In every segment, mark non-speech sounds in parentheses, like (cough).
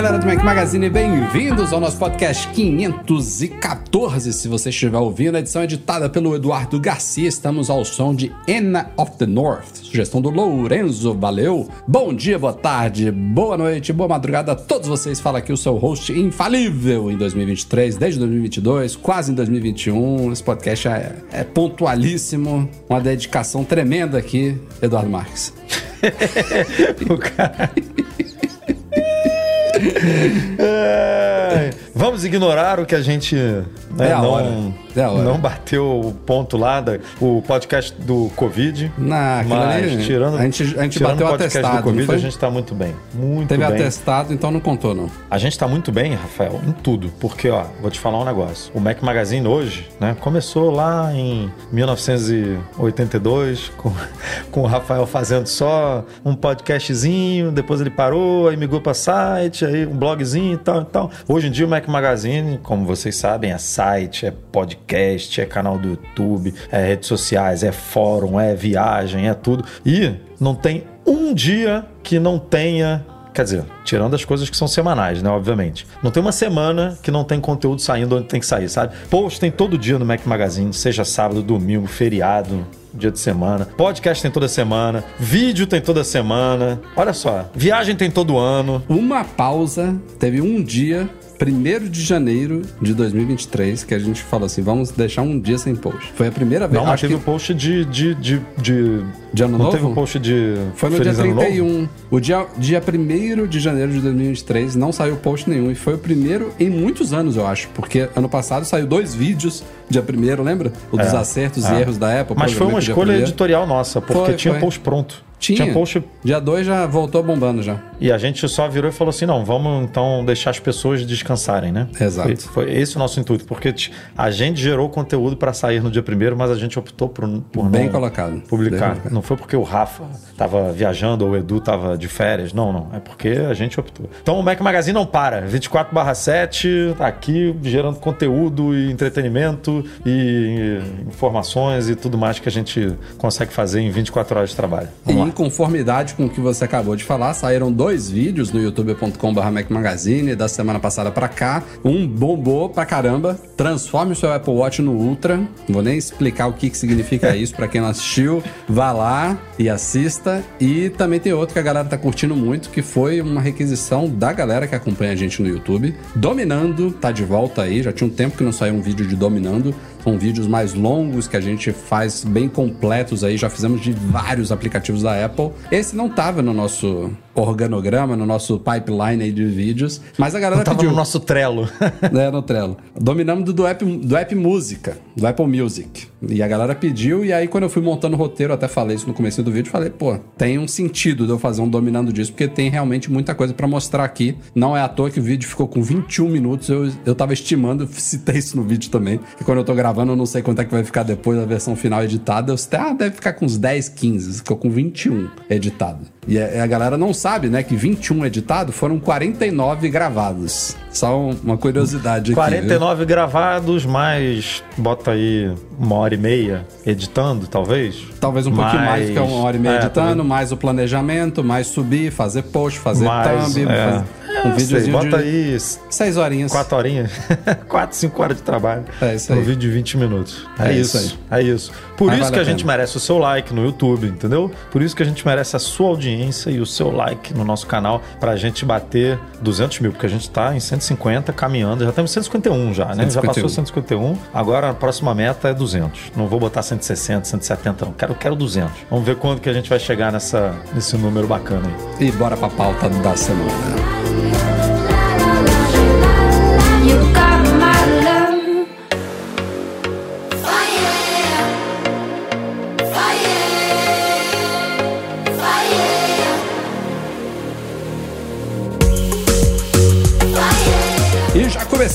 Galera do Mac Magazine, bem-vindos ao nosso podcast 514. Se você estiver ouvindo, a edição é editada pelo Eduardo Garcia. Estamos ao som de Anna of the North, sugestão do Lourenço. Valeu! Bom dia, boa tarde, boa noite, boa madrugada a todos vocês. Fala aqui o seu host infalível em 2023, desde 2022, quase em 2021. Esse podcast é, é pontualíssimo, uma dedicação tremenda aqui, Eduardo Marques. (laughs) (laughs) o cara. É, vamos ignorar o que a gente né, É a não, hora. É a hora. não bateu o ponto lá, da, o podcast do Covid. Na, mas ali, tirando, a gente, a gente tirando bateu o podcast atestado, do Covid, a gente tá muito bem. Muito Teve bem. atestado, então não contou não. A gente tá muito bem, Rafael, em tudo. Porque, ó, vou te falar um negócio. O Mac Magazine hoje, né, começou lá em 1982, (laughs) com, com o Rafael fazendo só um podcastzinho, depois ele parou, aí migrou pra site, aí um blogzinho e tal e tal. Hoje em dia o Mac Magazine, como vocês sabem, é site, é podcast, é canal do YouTube, é redes sociais, é fórum, é viagem, é tudo. E não tem um dia que não tenha Quer dizer, tirando as coisas que são semanais, né? Obviamente. Não tem uma semana que não tem conteúdo saindo onde tem que sair, sabe? Post tem todo dia no Mac Magazine, seja sábado, domingo, feriado, dia de semana. Podcast tem toda semana. Vídeo tem toda semana. Olha só. Viagem tem todo ano. Uma pausa, teve um dia, 1 de janeiro de 2023, que a gente falou assim, vamos deixar um dia sem post. Foi a primeira vez, Não, mas acho teve que o post de. de, de, de... de ano Não novo? teve o post de. Foi no Feliz dia Ano Novo? 31. O dia, dia 1 de janeiro de 2023 não saiu post nenhum. E foi o primeiro em muitos anos, eu acho. Porque ano passado saiu dois vídeos, dia 1 lembra? O dos acertos e é. erros da Apple. Mas foi uma escolha 1º. editorial nossa, porque Foi, tinha foi. post pronto. Tinha. post Dia 2 já voltou bombando já. E a gente só virou e falou assim: não, vamos então deixar as pessoas descansarem, né? Exato. Foi, foi esse o nosso intuito, porque a gente gerou conteúdo para sair no dia primeiro, mas a gente optou por, por Bem não colocado. Bem publicar. colocado. Não foi porque o Rafa tava viajando ou o Edu tava de férias, não, não. É porque a gente optou. Então o Mac Magazine não para. 24/7 tá aqui gerando conteúdo e entretenimento e informações e tudo mais que a gente consegue fazer em 24 horas de trabalho. E Vamos em lá. Conformidade com o que você acabou de falar, saíram dois vídeos no youtube.com.br Magazine da semana passada pra cá. Um bombou pra caramba. Transforme o seu Apple Watch no Ultra. Não vou nem explicar o que, que significa isso pra quem não assistiu. Vá lá e assista. E também tem outro que a galera tá curtindo muito, que foi uma requisição da galera que acompanha a gente no YouTube. Dominando, tá de volta aí. Já tinha um tempo que não saiu um vídeo de Dominando. São vídeos mais longos que a gente faz bem completos aí. Já fizemos de vários aplicativos da Apple. Esse não tava no nosso organograma, no nosso pipeline aí de vídeos. Mas a galera Tava pediu. no nosso Trello. né, (laughs) no Trello. Dominamos do, do, app, do app Música, do Apple Music. E a galera pediu, e aí quando eu fui montando o roteiro, eu até falei isso no começo do vídeo, falei, pô, tem um sentido de eu fazer um dominando disso, porque tem realmente muita coisa pra mostrar aqui. Não é à toa que o vídeo ficou com 21 minutos, eu, eu tava estimando, citei isso no vídeo também, que quando eu tô gravando eu não sei quanto é que vai ficar depois da versão final editada, eu citei, ah, deve ficar com uns 10, 15, ficou com 21 editado. E a galera não sabe, né, que 21 editado foram 49 gravados. Só um- uma curiosidade aqui. viu? 49 gravados, mais bota aí uma hora e meia editando, talvez. Talvez um pouquinho mais, porque é uma hora e meia é, editando, mais o planejamento, mais subir, fazer post, fazer mais, thumb, é. fazer É, um sei, videozinho bota de aí seis horinhas. quatro horinhas, (laughs) quatro, cinco horas de trabalho. É isso Um aí. vídeo de 20 minutos. É, É isso, isso é isso. Por Mas isso vale que a a gente merece o seu like no YouTube, entendeu? Por isso que a gente merece a sua audiência e o seu like no nosso canal pra gente bater 200 mil, porque a gente tá em 150 caminhando, já temos 151 já, né? Já 151. passou 151, agora a próxima meta é 200. Não vou botar 160, 170 não, quero, quero 200. Vamos ver quando que a gente vai chegar nessa, nesse número bacana aí. E bora pra pauta da semana.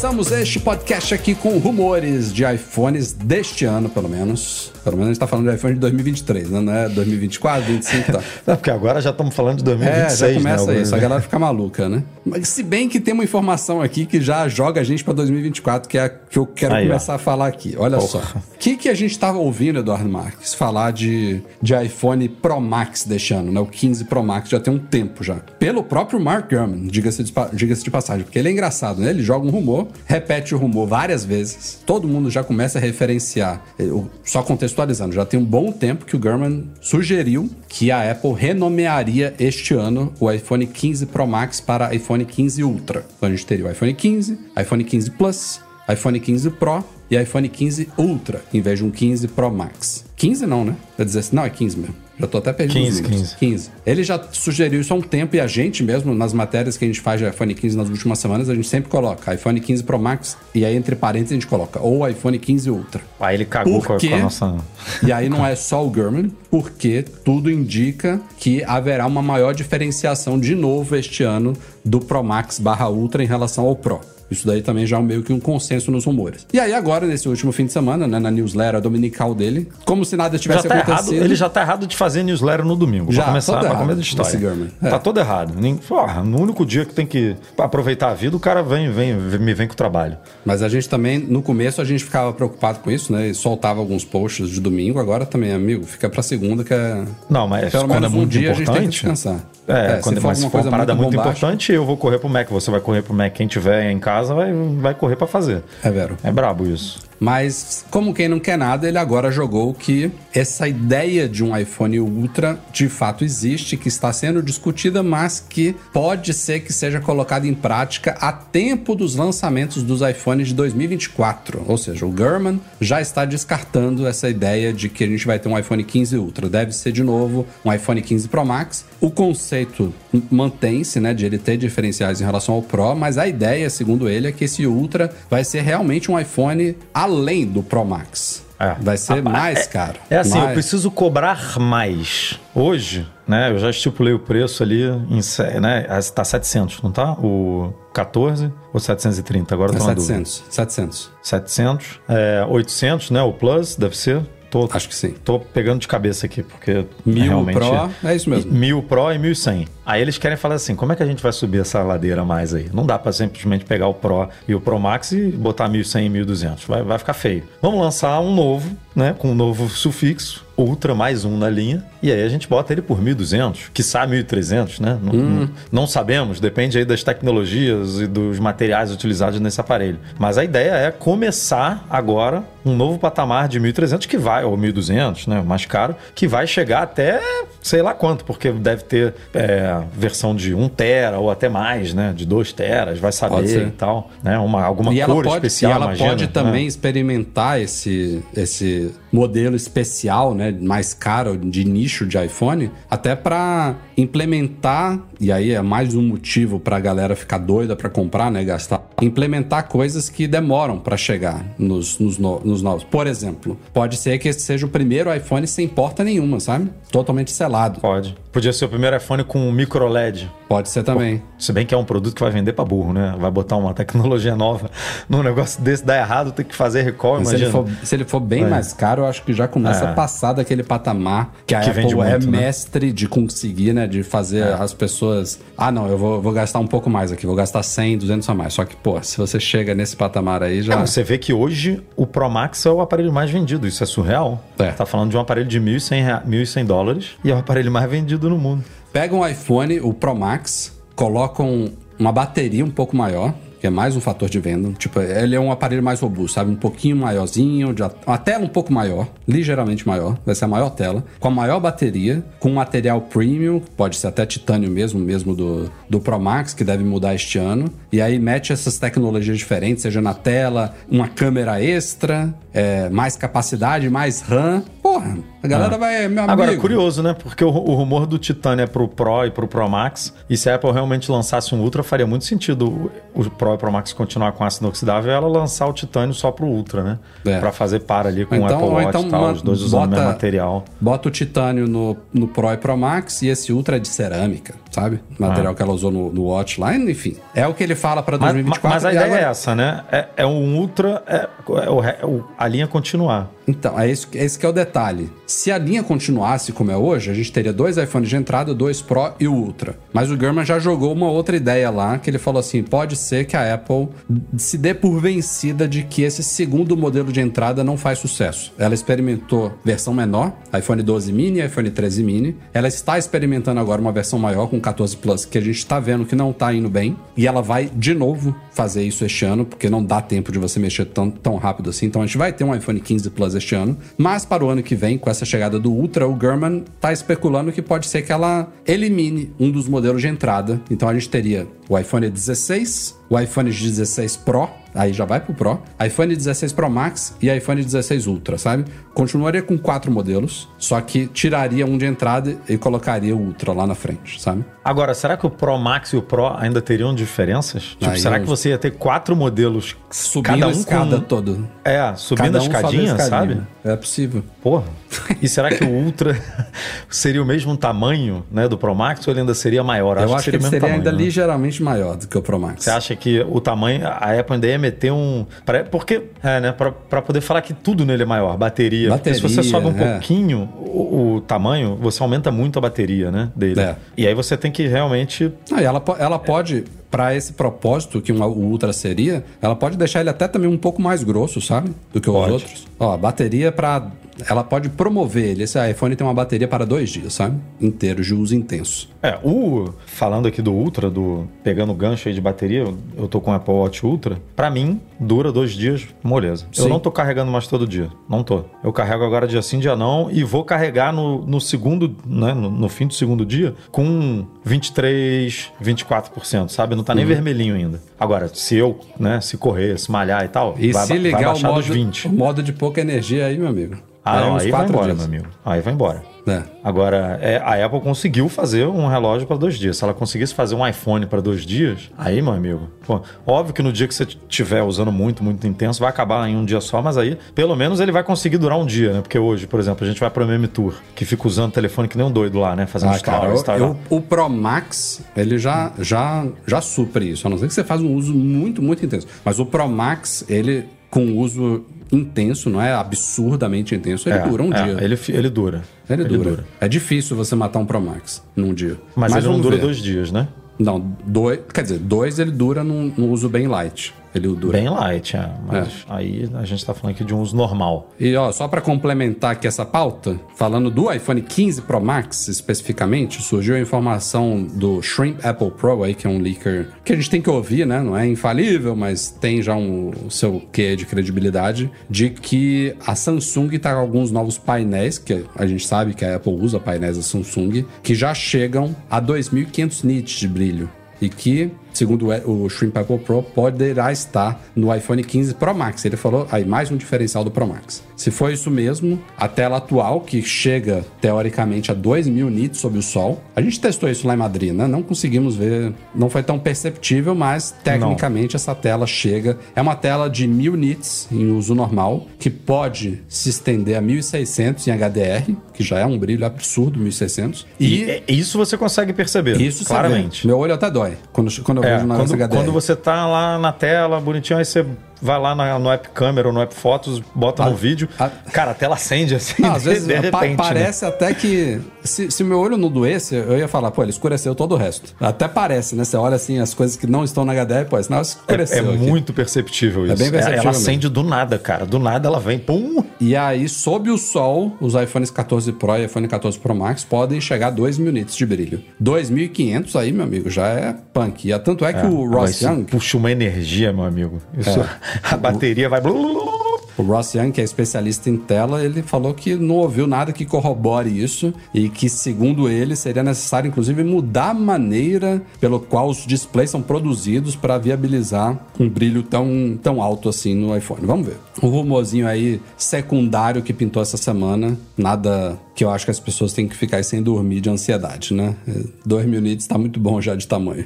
Começamos este podcast aqui com rumores de iPhones deste ano, pelo menos. Pelo menos a gente tá falando de iPhone de 2023, né? Não é 2024, 25 tá. (laughs) Não, porque agora já estamos falando de 2026, É, já começa né? isso, a galera fica maluca, né? Mas se bem que tem uma informação aqui que já joga a gente pra 2024, que é a que eu quero Aí, ó. começar a falar aqui. Olha Porra. só. O que, que a gente tava ouvindo, Eduardo Marques, falar de, de iPhone Pro Max deste ano, né? O 15 Pro Max já tem um tempo já. Pelo próprio Mark Gurman, diga-se de, diga-se de passagem, porque ele é engraçado, né? Ele joga um rumor, repete o rumor várias vezes, todo mundo já começa a referenciar. Eu- Só contextualizando, já tem um bom tempo que o Gurman sugeriu que a Apple renomearia este ano o iPhone 15 Pro Max para iPhone 15 Ultra. Então a gente teria o iPhone 15, iPhone 15 Plus, iPhone 15 Pro e iPhone 15 Ultra, em vez de um 15 Pro Max. 15 não, né? Quer dizer, não, é 15 mesmo. Já tô até perdido 15, nos números. 15. Ele já sugeriu isso há um tempo e a gente mesmo, nas matérias que a gente faz de iPhone 15 nas últimas semanas, a gente sempre coloca iPhone 15 Pro Max e aí entre parênteses a gente coloca ou iPhone 15 Ultra. Aí ele cagou com a, nossa... E aí não (laughs) é só o Gurman, porque tudo indica que haverá uma maior diferenciação de novo este ano do Pro Max barra Ultra em relação ao Pro. Isso daí também já é meio que um consenso nos rumores. E aí agora, nesse último fim de semana, né, na newsletter dominical dele, como se nada tivesse tá errado, acontecido... ele já tá errado de fazer newsletter no domingo. Já, pra começar, pra errado, começar a história. É. Tá todo errado. Nem- Porra, no único dia que tem que aproveitar a vida, o cara vem, vem, me vem com o trabalho. Mas a gente também, no começo, a gente ficava preocupado com isso, né? E soltava alguns posts de domingo. Agora também, amigo, fica pra segunda que é... Não, mas Pelo menos é um muito dia a gente tem que importante. descansar. É, É, quando se for mas se for uma parada muito muito importante, eu vou correr pro Mac, você vai correr pro Mac. Quem tiver em casa vai, vai correr pra fazer. É vero. É brabo isso. Mas, como quem não quer nada, ele agora jogou que essa ideia de um iPhone Ultra de fato existe, que está sendo discutida, mas que pode ser que seja colocada em prática a tempo dos lançamentos dos iPhones de 2024. Ou seja, o Gurman já está descartando essa ideia de que a gente vai ter um iPhone 15 Ultra. Deve ser, de novo, um iPhone 15 Pro Max. O conceito mantém-se, né, de ele ter diferenciais em relação ao Pro, mas a ideia, segundo ele, é que esse Ultra vai ser realmente um iPhone além do Pro Max. É. Vai ser Rapaz, mais é- caro. É assim, eu Mais. preciso cobrar mais. Hoje, né, eu já estipulei o preço ali em, né, tá 700, não tá? O 14 ou 730? Agora eu É dúvida. 700. 700. 700, é, 800, né, o Plus, deve ser. Tô, Acho que sim. Tô pegando de cabeça aqui, porque Mil realmente... Pro, é isso mesmo. Mil Pro e 1100. Aí eles querem falar assim, como é que a gente vai subir essa ladeira mais aí? Não dá pra simplesmente pegar o Pro e o Pro Max e botar 1100 e 1200. Vai, vai ficar feio. Vamos lançar um novo, né? Com um novo sufixo. Ultra mais um na linha. E aí a gente bota ele por 1200, quiçá 1300, né? Não, Hum. não, não sabemos, depende aí das tecnologias e dos materiais utilizados nesse aparelho. Mas a ideia é começar agora um novo patamar de 1300 que vai, ou 1200, né? Mais caro, que vai chegar até sei lá quanto, porque deve ter é, versão de 1 tera ou até mais, né? De 2 teras, vai saber e tal. Né? Uma, alguma e cor pode, especial, e ela imagina, pode né? também experimentar esse, esse modelo especial, né, mais caro de nicho de iPhone, até para implementar, e aí é mais um motivo para a galera ficar doida para comprar, né, gastar, implementar coisas que demoram para chegar nos, nos, no- nos novos. Por exemplo, pode ser que esse seja o primeiro iPhone sem porta nenhuma, sabe? Totalmente selado. Pode. Podia ser o primeiro iPhone com micro LED. Pode ser também. Se bem que é um produto que vai vender pra burro, né? Vai botar uma (laughs) tecnologia nova num negócio desse, dá errado, tem que fazer recall, Mas se ele, imagina. for, se ele for bem É. mais caro, eu acho que já começa É. a passar daquele patamar que a Que Apple é muito, né? mestre de conseguir, né? De fazer as pessoas. Ah, não, eu vou, vou gastar um pouco mais aqui, vou gastar 100, 200 a mais. Só que, pô, se você chega nesse patamar aí, já. É, mas você vê que hoje o Pro Max é o aparelho mais vendido. Isso é surreal. É. Tá falando de um aparelho de 1.100, rea- 1.100 dólares e é o aparelho mais vendido no mundo. Pega um iPhone, o Pro Max, colocam uma bateria um pouco maior, que é mais um fator de venda. Tipo, ele é um aparelho mais robusto, sabe? Um pouquinho maiorzinho, de a- uma tela um pouco maior, ligeiramente maior, vai ser a maior tela, com a maior bateria, com um material premium, pode ser até titânio mesmo, mesmo do, do Pro Max, que deve mudar este ano. E aí mete essas tecnologias diferentes, seja na tela, uma câmera extra, é, mais capacidade, mais RAM. Porra, a galera vai, meu amigo. Agora, curioso, né? Porque o, o rumor do titânio é pro Pro e pro Pro Max. E se a Apple realmente lançasse um Ultra, faria muito sentido o, o Pro Pro Max continuar com ácido inoxidável e ela lançar o titânio só pro Ultra, né? É. Pra fazer par ali com Então- o Apple Watch então e tal, ma- os dois usando o bota- mesmo material. Bota o titânio no, no Pro e Pro Max e esse Ultra é de cerâmica, sabe? Material que ela usou no, no Watch enfim. É o que ele fala pra Mas, 2024. mas a e ideia agora- é essa, né? É, é um Ultra, é, é o é o- a linha continuar. Então, é isso, esse que é o detalhe. Se a linha continuasse como é hoje, a gente teria dois iPhones de entrada, dois Pro e o Ultra. Mas o Gurman já jogou uma outra ideia lá, que ele falou assim: pode ser que a Apple se dê por vencida de que esse segundo modelo de entrada não faz sucesso. Ela experimentou versão menor, iPhone 12 mini e iPhone 13 mini. Ela está experimentando agora uma versão maior com 14 Plus, que a gente está vendo que não está indo bem. E ela vai de novo fazer isso este ano, porque não dá tempo de você mexer tão, tão rápido assim. Então a gente vai ter um iPhone 15 Plus este ano. Mas para o ano que vem, com essa chegada do Ultra, o Gurman está especulando que pode ser que ela elimine um dos modelos de entrada. Então a gente teria o iPhone 16, o iPhone 16 Pro, aí já vai pro Pro, iPhone 16 Pro Max e iPhone 16 Ultra, sabe? Continuaria com quatro modelos, só que tiraria um de entrada e colocaria o Ultra lá na frente, sabe? Agora, será que o Pro Max e o Pro ainda teriam diferenças? Tipo, Aí será eu- que você ia ter quatro modelos, Subindo cada a um escada com... todo. É, subindo a um a escadinha, escadinha. sabe? É possível. Porra. (laughs) E será que o Ultra (laughs) seria o mesmo tamanho né, do Pro Max ou ele ainda seria maior? Eu acho que ele o mesmo seria tamanho, ainda né? ligeiramente maior do que o Pro Max. Você acha que o tamanho, a Apple ainda ia meter um. pra- Porque, é, né? Pra, pra poder falar que tudo nele é maior, bateria. Porque se você Bateria, sobe um é. pouquinho o, o tamanho, você aumenta muito a bateria, né? Dele. É. E aí você tem que realmente. Ah, ela, ela pode, para esse propósito que um, o Ultra seria, ela pode deixar ele até também um pouco mais grosso, sabe? Do que os Pode. outros. Ó, bateria para Ela pode promover ele. Esse iPhone tem uma bateria para dois dias, sabe? Inteiros de uso intenso. É, o. Falando aqui do Ultra, do pegando gancho aí de bateria, eu- eu tô com o Apple Watch Ultra. Pra mim, dura dois dias, moleza. Eu Sim. não tô carregando mais todo dia. Não tô. Eu carrego agora dia sim, dia não, e vou carregar no, no segundo, né? No, no fim do segundo dia, com 23, 24%, sabe? Não tá Uhum. nem vermelhinho ainda. Agora, se eu, né, se correr, se malhar e tal, E vai, se ba- vai ligar o baixar dos modo, 20. o modo de pouca energia aí, meu amigo. Ah, não, uns aí vai embora, dias. meu amigo. Aí vai embora. É. Agora, é, a Apple conseguiu fazer um relógio para dois dias. Se ela conseguisse fazer um iPhone para dois dias, aí, meu amigo, pô, óbvio que no dia que você estiver usando muito, muito intenso, vai acabar em um dia só, mas aí, pelo menos, ele vai conseguir durar um dia, né? Porque hoje, por exemplo, a gente vai pro MM Tour, que fica usando o telefone que nem um doido lá, né? Fazendo Ah, cara, stories, eu- eu- o Pro Max, ele já, já, já supre isso. A não ser que você faz um uso muito, muito intenso. Mas o Pro Max, ele, com uso intenso, não é absurdamente intenso, ele É, dura um é, dia. Ele, ele dura. Ele, dura. É difícil você matar um Pro Max num dia. Mas, ele não dura ver. dois dias, né? Não, dois. Quer dizer, dois ele dura num, num uso bem light. Ele dura. Bem light, é. Mas aí a gente tá falando aqui de um uso normal. E ó, só para complementar aqui essa pauta, falando do iPhone 15 Pro Max especificamente, surgiu a informação do Shrimp Apple Pro aí, que é um leaker que a gente tem que ouvir, né? Não é infalível, mas tem já um o seu quê de credibilidade, de que a Samsung tá com alguns novos painéis, que a gente sabe que a Apple usa painéis da Samsung, que já chegam a 2500 nits de brilho. E que, segundo o Shrimp Apple Pro, poderá estar no iPhone 15 Pro Max. Ele falou aí mais um diferencial do Pro Max. Se for isso mesmo, a tela atual, que chega teoricamente a 2000 nits sob o sol, a gente testou isso lá em Madrid, né? Não conseguimos ver, não foi tão perceptível, mas tecnicamente essa tela chega. É uma tela de 1000 nits em uso normal, que pode se estender a 1600 em HDR, que já é um brilho absurdo, 1600. E, é- isso você consegue perceber, Isso claramente. Meu olho até dói quando, quando É, vejo na quando, HDR. quando você tá lá na tela, bonitinho, aí você vai lá na- no app câmera ou no app fotos, bota no vídeo. a- Cara, a tela acende assim, Não, às vezes de pa- repente. né? parece até que. Se, se meu olho não doesse, eu ia falar, pô, ele escureceu todo o resto. Até parece, né? Você olha assim, as coisas que não estão na HDR, pô, senão É, escureceu. é aqui. muito perceptível isso. bem perceptível ela mesmo. acende do nada, cara. Do nada ela vem, pum. E aí, sob o sol, os iPhones 14 Pro e iPhone 14 Pro Max podem chegar a 2 mil nits de brilho. 2.500 aí, meu amigo, já é punk. E tanto é que o Mas Ross Young. puxa uma energia, meu amigo. Isso, É. (laughs) A bateria vai. blu, blu. O Ross Young, que é especialista em tela, ele falou que não ouviu nada que corrobore isso e que, segundo ele, seria necessário, inclusive, mudar a maneira pelo qual os displays são produzidos para viabilizar um brilho tão, tão alto assim no iPhone. Vamos ver. O rumorzinho aí secundário que pintou essa semana, nada que eu acho que as pessoas têm que ficar sem dormir de ansiedade, né? 2 mil nits tá muito bom já de tamanho.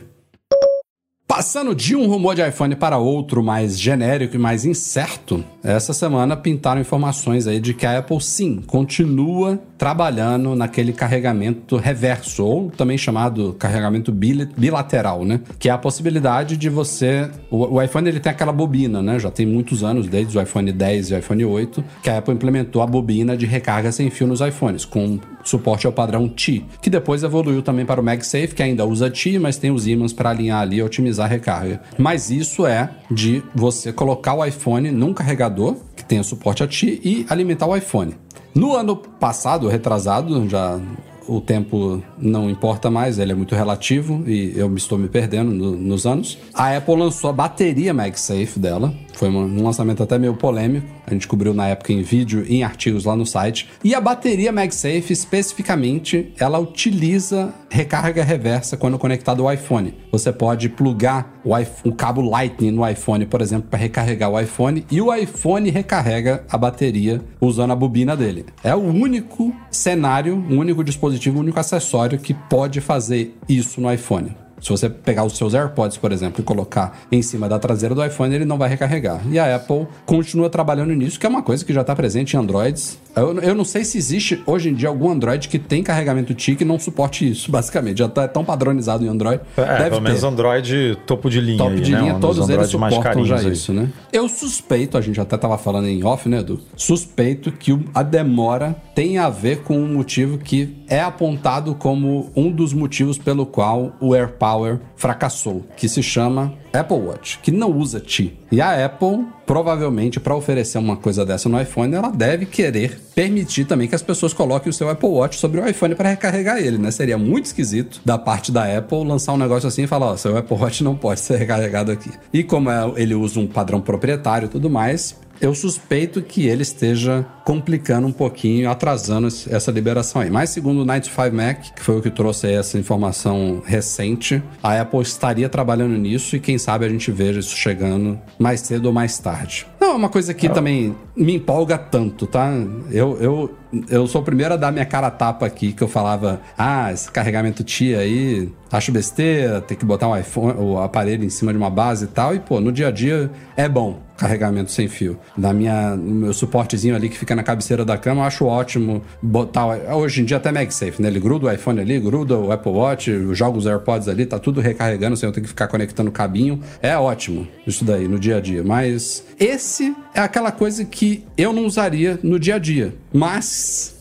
Passando de um rumor de iPhone para outro mais genérico e mais incerto, essa semana pintaram informações aí de que a Apple sim continua trabalhando naquele carregamento reverso, ou também chamado carregamento bilateral, né? Que é a possibilidade de você. O, iPhone ele tem aquela bobina, né? Já tem muitos anos, desde o iPhone 10 e o iPhone 8, que a Apple implementou a bobina de recarga sem fio nos iPhones, com suporte ao padrão T, que depois evoluiu também para o MagSafe, que ainda usa T, mas tem os ímãs para alinhar ali e otimizar a recarga. Mas isso é de você colocar o iPhone num carregador tenha suporte a T e alimentar o iPhone. No ano passado, retrasado, já o tempo não importa mais, ele é muito relativo e eu estou me perdendo no, nos anos. A Apple lançou a bateria MagSafe dela, foi um lançamento até meio polêmico. A gente cobriu na época em vídeo e em artigos lá no site. E a bateria MagSafe, especificamente, ela utiliza recarga reversa quando conectado ao iPhone. Você pode plugar o, iPhone, o cabo Lightning no iPhone, por exemplo, para recarregar o iPhone e o iPhone recarrega a bateria usando a bobina dele. É o único cenário, o único dispositivo, o único acessório que pode fazer isso no iPhone. Se você pegar os seus AirPods, por exemplo, e colocar em cima da traseira do iPhone, ele não vai recarregar. E a Apple continua trabalhando nisso, que é uma coisa que já está presente em Androids. Eu, eu, não sei se existe hoje em dia algum Android que tem carregamento TIC e não suporte isso, basicamente. Já está tão padronizado em Android. É, Deve pelo menos Android topo de linha. Topo aí, de né? linha, um todos eles suportam já aí. isso, né? Eu suspeito, a gente até estava falando em off, né, Edu? Suspeito que a demora tem a ver com um motivo que é apontado como um dos motivos pelo qual o AirPower fracassou, que se chama Apple Watch, que não usa Ti. E a Apple, provavelmente, para oferecer uma coisa dessa no iPhone, ela deve querer permitir também que as pessoas coloquem o seu Apple Watch sobre o iPhone para recarregar ele, né? Seria muito esquisito da parte da Apple lançar um negócio assim e falar: ó, seu Apple Watch não pode ser recarregado aqui. E como é, ele usa um padrão proprietário e tudo mais, eu suspeito que ele esteja complicando um pouquinho, atrasando essa liberação aí. Mas segundo o 95 Mac, que foi o que trouxe essa informação recente, a Apple estaria trabalhando nisso e quem sabe a gente veja isso chegando mais cedo ou mais tarde. Não, é uma coisa que também me empolga tanto, tá? Eu, eu, eu sou o primeiro a dar minha cara a tapa aqui, que eu falava, ah, esse carregamento TIA aí, acho besteira, tem que botar um iPhone, o aparelho em cima de uma base e tal, e pô, no dia a dia é bom carregamento sem fio. Na minha, no meu suportezinho ali que fica na cabeceira da cama, eu acho ótimo botar. Hoje em dia até MagSafe, né? Ele gruda o iPhone ali, gruda o Apple Watch, joga os AirPods ali, tá tudo recarregando sem eu ter que ficar conectando o cabinho. É ótimo isso daí no dia a dia. Mas esse é aquela coisa que eu não usaria no dia a dia. Mas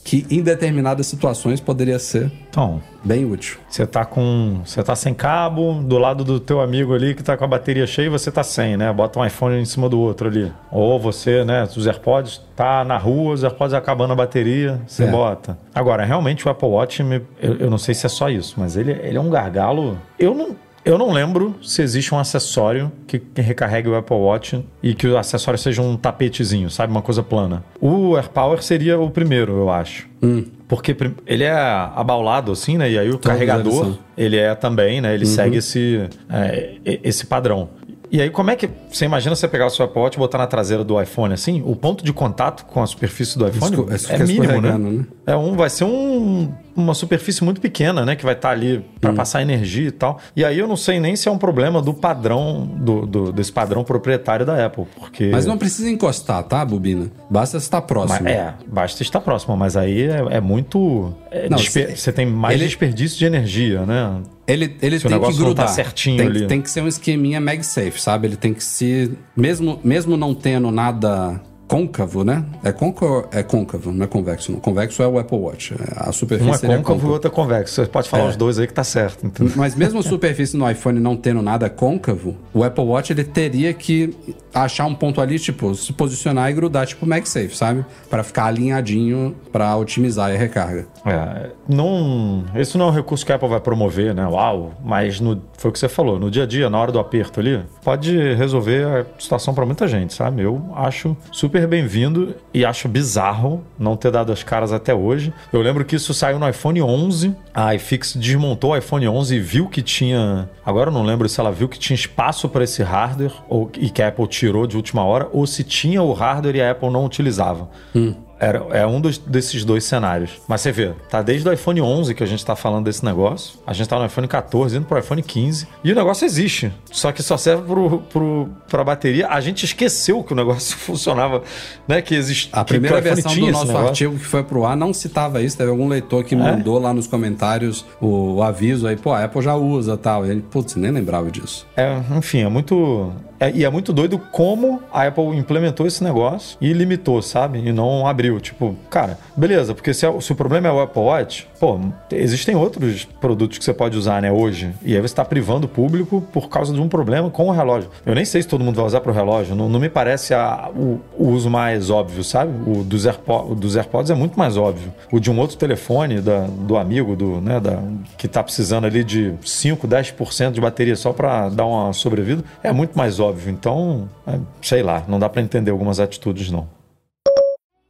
que em determinadas situações poderia ser Tom, bem útil. Você tá com, você tá sem cabo, do lado do teu amigo ali que tá com a bateria cheia e você tá sem, né? Bota um iPhone em cima do outro ali. Ou você, né, os AirPods tá na rua, os AirPods acabando a bateria, você é. bota. Agora, realmente o Apple Watch, me, eu, eu, não sei se é só isso, mas ele, ele é um gargalo. Eu não eu não lembro se existe um acessório que, que recarregue o Apple Watch e que o acessório seja um tapetezinho, sabe? Uma coisa plana. O AirPower seria o primeiro, eu acho. Hum. Porque ele é abaulado assim, né? E aí o Todos carregador, ele é também, né? Ele uhum. segue esse, é, esse padrão. E aí, como é que. Você imagina você pegar o seu Apple Watch e botar na traseira do iPhone assim? O ponto de contato com a superfície do iPhone Esco, é mínimo, né? né? É um, vai ser um, uma superfície muito pequena, né? Que vai estar tá ali para hum. passar energia e tal. E aí eu não sei nem se é um problema do padrão, do, do, desse padrão proprietário da Apple. Porque... Mas não precisa encostar, tá, Bobina? Basta estar próximo. Mas, é, basta estar próximo, mas aí é, é muito. É, não, desper... Você tem mais ele... desperdício de energia, né? Ele, ele tem que grudar. Tá certinho tem, ali. tem que ser um esqueminha MagSafe, sabe? Ele tem que se. Mesmo, mesmo não tendo nada côncavo, né? É côncavo, é côncavo, não é convexo. Não. Convexo é o Apple Watch. É, a superfície um é côncavo e o outro é convexo. Você pode falar é. os dois aí que tá certo. Entendeu? Mas mesmo a superfície no iPhone não tendo nada côncavo, o Apple Watch ele teria que achar um ponto ali, tipo, se posicionar e grudar, tipo MagSafe, sabe? Para ficar alinhadinho para otimizar a recarga. É, não, esse não é um recurso que a Apple vai promover, né? Uau, mas no, foi o que você falou, no dia a dia, na hora do aperto ali, pode resolver a situação para muita gente, sabe? Eu acho super super bem-vindo e acho bizarro não ter dado as caras até hoje. Eu lembro que isso saiu no iPhone 11. A iFix desmontou o iPhone 11 e viu que tinha. Agora eu não lembro se ela viu que tinha espaço para esse hardware ou, e que a Apple tirou de última hora ou se tinha o hardware e a Apple não utilizava. Hum. Era, é um dos, desses dois cenários. Mas você vê, tá desde o iPhone 11 que a gente tá falando desse negócio. A gente tá no iPhone 14, indo pro iPhone 15. E o negócio existe. Só que só serve pro, pro, pra bateria. A gente esqueceu que o negócio (laughs) funcionava, né? Que existe. A primeira versão do nosso artigo que foi pro ar não citava isso. Teve algum leitor que é? mandou lá nos comentários o, o, aviso aí, pô, a Apple já usa tal. E ele, putz, nem lembrava disso. É, enfim, é muito. É, e é muito doido como a Apple implementou esse negócio e limitou, sabe? E não abriu. Tipo, cara, beleza, porque se, é, se o problema é o Apple Watch, pô, existem outros produtos que você pode usar, né, hoje. E aí você está privando o público por causa de um problema com o relógio. Eu nem sei se todo mundo vai usar para o relógio. Não, não me parece a, o, o, uso mais óbvio, sabe? O dos, AirPod, o dos AirPods é muito mais óbvio. O de um outro telefone da, do amigo, do, né, da, que está precisando ali de 5, 10% de bateria só para dar uma sobrevida, é muito mais óbvio óbvio. Então, é, sei lá, não dá para entender algumas atitudes, não.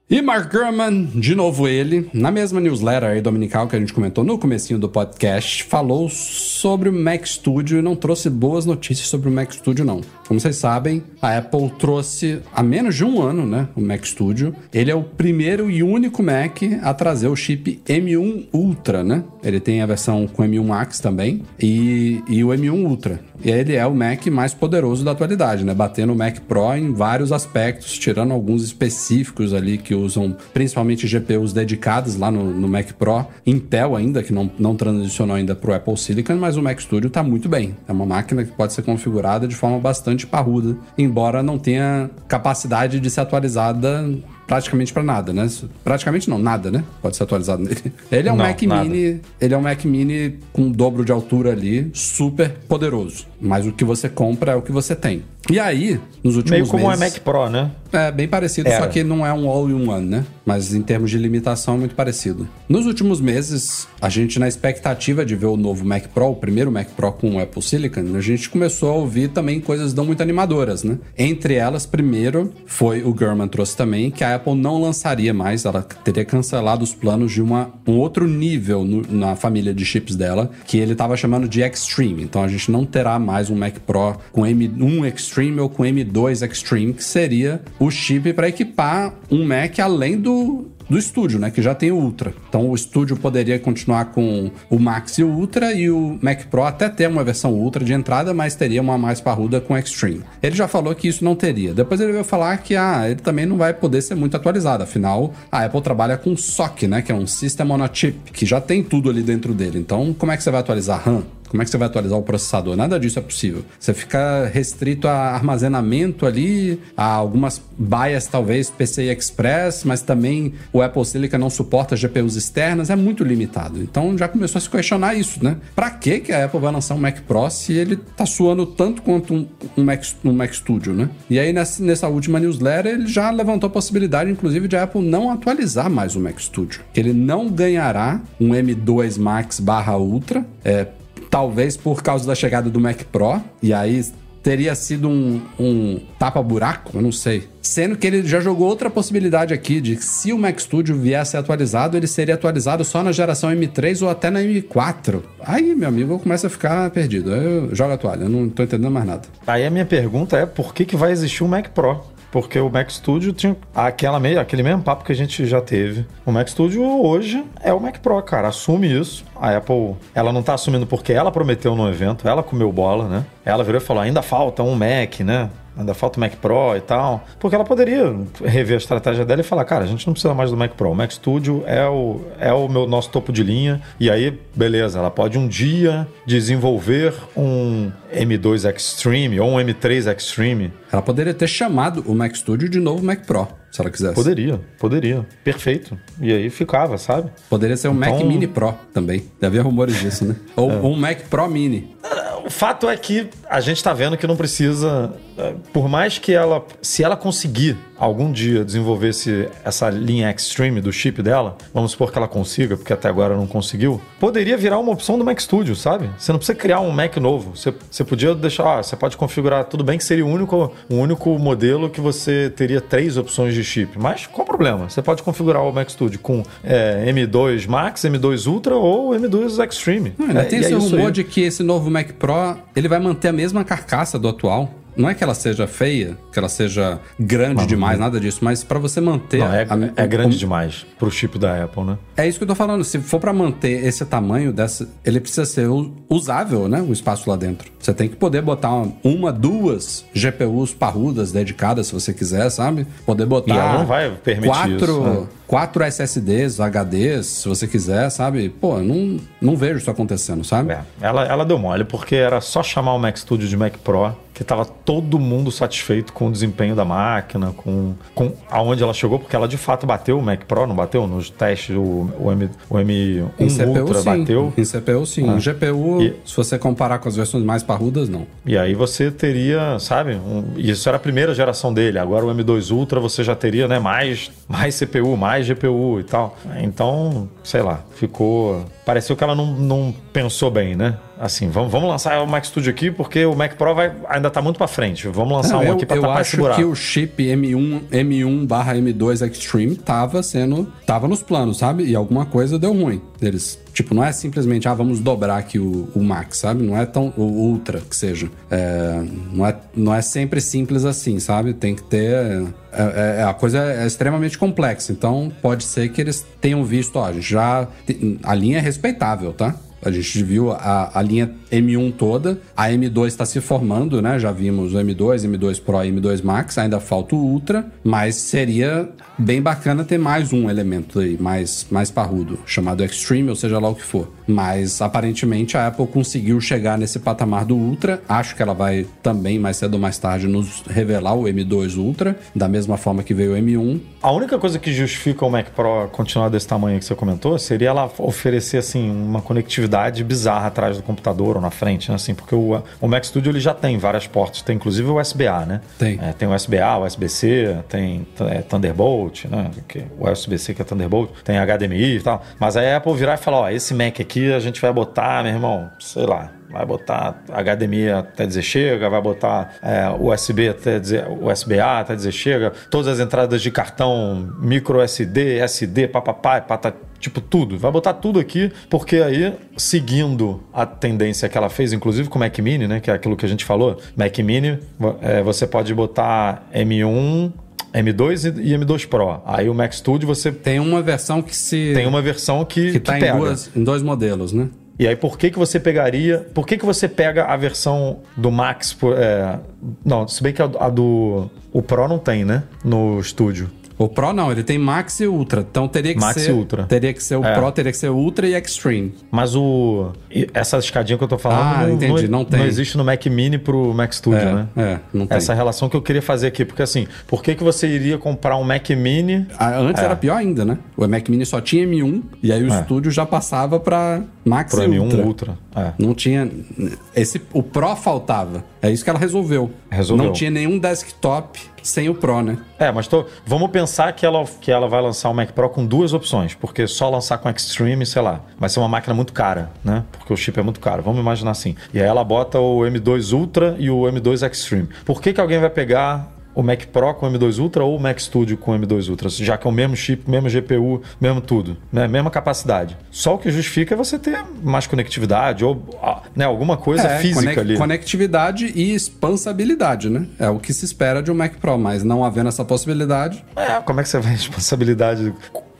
E Mark Gurman, de novo ele, na mesma newsletter aí dominical que a gente comentou no comecinho do podcast, falou sobre o Mac Studio e não trouxe boas notícias sobre o Mac Studio não. Como vocês sabem, a Apple trouxe há menos de um ano, né, o Mac Studio. Ele é o primeiro e único Mac a trazer o chip M1 Ultra, né? Ele tem a versão com M1 Max também e, e o M1 Ultra. E ele é o Mac mais poderoso da atualidade, né? Batendo o Mac Pro em vários aspectos, tirando alguns específicos ali que usam principalmente GPUs dedicados lá no, no Mac Pro, Intel ainda, que não, não transicionou ainda para o Apple Silicon, mas o Mac Studio está muito bem. É uma máquina que pode ser configurada de forma bastante parruda, embora não tenha capacidade de ser atualizada praticamente para nada, né? Praticamente não, nada, né? Pode ser atualizado nele. Ele é um não, Mac nada. Mini, ele é um Mac Mini com um dobro de altura ali, super poderoso. Mas o que você compra é o que você tem. E aí, nos últimos Meio como meses... é Mac Pro, né? É, bem parecido, Era. só que não é um all-in-one, né? Mas em termos de limitação é muito parecido. Nos últimos meses, a gente, na expectativa de ver o novo Mac Pro, o primeiro Mac Pro com o Apple Silicon, a gente começou a ouvir também coisas não muito animadoras, né? Entre elas, primeiro, foi o Gurman trouxe também, que a Apple não lançaria mais, ela teria cancelado os planos de uma, um outro nível no, na família de chips dela, que ele estava chamando de Extreme. Então a gente não terá mais um Mac Pro com M1 Extreme ou com M2 Extreme, que seria o chip para equipar um Mac além do, do estúdio, né? Que já tem o Ultra. Então o estúdio poderia continuar com o Max e o Ultra e o Mac Pro até ter uma versão Ultra de entrada, mas teria uma mais parruda com Extreme. Ele já falou que isso não teria. Depois ele veio falar que ah, ele também não vai poder ser muito atualizado. Afinal, a Apple trabalha com SOC, né? Que é um System on a Chip, que já tem tudo ali dentro dele. Então, como é que você vai atualizar RAM? Como é que você vai atualizar o processador? Nada disso é possível. Você fica restrito a armazenamento ali, a algumas bias, talvez PCI Express, mas também o Apple Silicon não suporta GPUs externas, é muito limitado. Então já começou a se questionar isso, né? Pra que, que a Apple vai lançar um Mac Pro se ele tá suando tanto quanto um, um, Mac, um Mac Studio, né? E aí nessa, nessa última newsletter ele já levantou a possibilidade, inclusive, de a Apple não atualizar mais o Mac Studio. Que ele não ganhará um M2 Max barra Ultra, é, talvez por causa da chegada do Mac Pro, e aí teria sido um, um tapa-buraco, eu não sei. Sendo que ele já jogou outra possibilidade aqui de que se o Mac Studio viesse atualizado, ele seria atualizado só na geração M3 ou até na M4. Aí, meu amigo, eu começo a ficar perdido. Eu jogo a toalha, eu não tô entendendo mais nada. Aí a minha pergunta é por que, que vai existir um Mac Pro? Porque o Mac Studio tinha aquela meio, aquele mesmo papo que a gente já teve. O Mac Studio hoje é o Mac Pro, cara. Assume isso. A Apple, ela não tá assumindo porque ela prometeu no evento, ela comeu bola, né? Ela virou e falou: ainda falta um Mac, né? ainda falta o Mac Pro e tal. Porque ela poderia rever a estratégia dela e falar, cara, a gente não precisa mais do Mac Pro. O Mac Studio é o, é o meu, nosso topo de linha. E aí, beleza, ela pode um dia desenvolver um M2 Extreme ou um M3 Extreme. Ela poderia ter chamado o Mac Studio de novo Mac Pro, se ela quisesse. Poderia, poderia. Perfeito. E aí ficava, sabe? Poderia ser um então... Mac Mini Pro também. Deve haver rumores disso, né? Ou é. um Mac Pro Mini. O fato é que a gente tá vendo que não precisa é, por mais que ela, se ela conseguir algum dia desenvolver esse, essa linha Extreme do chip dela, vamos supor que ela consiga, porque até agora não conseguiu, poderia virar uma opção do Mac Studio, sabe? Você não precisa criar um Mac novo. Você, você podia deixar, você pode configurar, tudo bem que seria o único, o único modelo que você teria três opções de chip, mas qual o problema? Você pode configurar o Mac Studio com é, M2 Max, M2 Ultra ou M2 Extreme. Não, ainda é, tem esse rumor de que esse novo Mac Pro ele vai manter a mesma carcaça do atual. Não é que ela seja feia, que ela seja grande não, demais, não. nada disso, mas para você manter. Não, é, a, é grande o, demais pro chip da Apple, né? É isso que eu tô falando. Se for para manter esse tamanho dessa. Ele precisa ser usável, né? O espaço lá dentro. Você tem que poder botar uma, duas GPUs parrudas dedicadas, se você quiser, sabe? Poder botar. E ela não vai permitir quatro, isso. Né? Quatro SSDs, HDs, se você quiser, sabe? Pô, não, não vejo isso acontecendo, sabe? É, ela, ela deu mole, porque era só chamar o Mac Studio de Mac Pro, que tava todo mundo satisfeito com o desempenho da máquina, com, com aonde ela chegou, porque ela de fato bateu o Mac Pro, não bateu? Nos testes, o, o, M, o M1 em CPU, Ultra sim. bateu. Em CPU, sim. Ah. Em GPU, e, se você comparar com as versões mais parrudas, não. E aí você teria, sabe? Um, isso era a primeira geração dele. Agora o M2 Ultra você já teria, né? Mais, mais CPU, mais mais GPU e tal. Então, sei lá, ficou. Pareceu que ela não, não pensou bem, né? Assim, vamos, vamos lançar o Mac Studio aqui porque o Mac Pro vai, ainda tá muito para frente. Vamos lançar não, um aqui para tapar esse Eu acho que o chip M1, M1 barra M2 Extreme tava sendo. tava nos planos, sabe? E alguma coisa deu ruim. Eles Tipo, não é simplesmente, ah, vamos dobrar aqui o, o Max, sabe? Não é tão. O Ultra, que seja. É, não, é, não é sempre simples assim, sabe? Tem que ter. É, é, a coisa é extremamente complexa. Então, pode ser que eles tenham visto, ó, já. A linha é respeitável, tá? A gente viu a, a linha M1 toda, a M2 está se formando, né? Já vimos o M2, M2 Pro e M2 Max, ainda falta o Ultra, mas seria bem bacana ter mais um elemento aí, mais, mais parrudo, chamado Extreme, ou seja lá o que for. Mas aparentemente a Apple conseguiu chegar nesse patamar do Ultra. Acho que ela vai também, mais cedo ou mais tarde, nos revelar o M2 Ultra, da mesma forma que veio o M1. A única coisa que justifica o Mac Pro continuar desse tamanho que você comentou seria ela oferecer assim uma conectividade bizarra atrás do computador ou na frente, né? Assim, porque o, o Mac Studio ele já tem várias portas, tem inclusive o USB-A, né? Tem. É, tem USB-A, USB-C, tem é, Thunderbolt, né? O USB-C que é Thunderbolt, tem HDMI e tal. Mas aí a Apple virar e falar, ó, esse Mac aqui a gente vai botar, meu irmão, sei lá, vai botar HDMI até dizer chega, vai botar é, USB até dizer USB-A até dizer chega, todas as entradas de cartão, micro SD, SD, papapá, pata, tipo tudo. Vai botar tudo aqui, porque aí, seguindo a tendência que ela fez, inclusive com o Mac Mini, né, que é aquilo que a gente falou, Mac Mini, é, você pode botar M1 M2 e M2 Pro. Aí o Mac Studio você tem uma versão que se tem uma versão que que, tá em, duas, em dois modelos, né? E aí, por que, que você pegaria. Por que, que você pega a versão do Max? É, não, se bem que a, a, do. O Pro não tem, né? No estúdio. O Pro não, ele tem Max e Ultra. Então teria que Max ser. Max e Ultra. Teria que ser o é. Pro, teria que ser Ultra e Extreme. Mas o. Essa escadinha que eu tô falando. Ah, não, entendi, não, não tem. Não existe no Mac Mini pro Mac Studio, é, né? É, não tem. Essa relação que eu queria fazer aqui. Porque assim, por que, que você iria comprar um Mac Mini. Ah, antes é. era pior ainda, né? O Mac Mini só tinha M1 e aí o é. estúdio já passava pra Max pro e M1 Ultra. Ultra. É. Não tinha. Esse, o Pro faltava. É isso que ela resolveu. Resolveu. Não tinha nenhum desktop sem o Pro, né? É, mas tô, vamos pensar que ela, que ela vai lançar o Mac Pro com duas opções, porque só lançar com Extreme, sei lá, vai ser uma máquina muito cara, né? Porque o chip é muito caro, vamos imaginar assim. E aí ela bota o M2 Ultra e o M2 Extreme. Por que, que alguém vai pegar o Mac Pro com o M2 Ultra ou o Mac Studio com o M2 Ultra, já que é o mesmo chip, mesmo GPU, mesmo tudo, né? Mesma capacidade. Só o que justifica é você ter mais conectividade ou né, alguma coisa é, física ali. Conectividade e expansabilidade, né? É o que se espera de um Mac Pro, mas não havendo essa possibilidade. É, como é que você vai (laughs) expansabilidade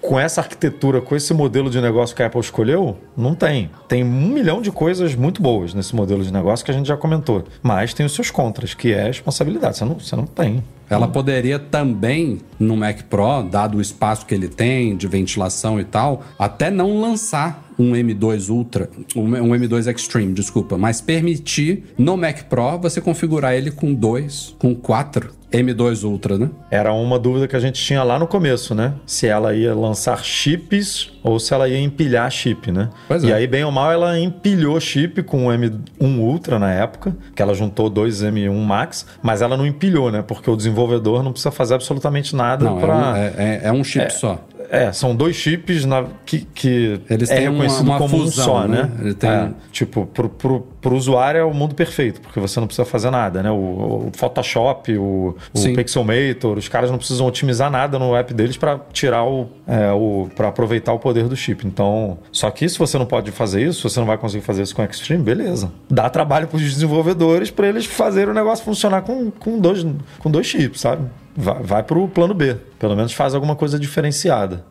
com essa arquitetura, com esse modelo de negócio que a Apple escolheu, não tem. Tem um milhão de coisas muito boas nesse modelo de negócio que a gente já comentou. Mas tem os seus contras, que é a responsabilidade. Você não, você não tem. Ela poderia também, no Mac Pro, dado o espaço que ele tem de ventilação e tal, até não lançar um M2 Ultra, um M2 Extreme, desculpa, mas permitir no Mac Pro você configurar ele com dois, com quatro M2 Ultra, né? Era uma dúvida que a gente tinha lá no começo, né? Se ela ia lançar chips ou se ela ia empilhar chip, né? Pois e é. aí, bem ou mal, ela empilhou chip com o M1 Ultra na época, que ela juntou dois M1 Max, mas ela não empilhou, né? Porque o desenvolvedor não precisa fazer absolutamente nada Não, é para. um, é, é- é um chip só. É, são dois chips na- que, que Eles é têm uma- reconhecido uma como fusão, um só, né? né? Tem- É, tipo, pro, pro, pro usuário é o mundo perfeito, porque você não precisa fazer nada, né? O, o Photoshop, o, o. Pixelmator, os caras não precisam otimizar nada no app deles para tirar o, é, o para aproveitar o poder do chip. Então, só que se você não pode fazer isso, você não vai conseguir fazer isso com o Extreme, beleza. Dá trabalho para os desenvolvedores para eles fazerem o negócio funcionar com, com, dois, com dois chips, sabe? Vai, vai pro plano B. Pelo menos faz alguma coisa diferenciada.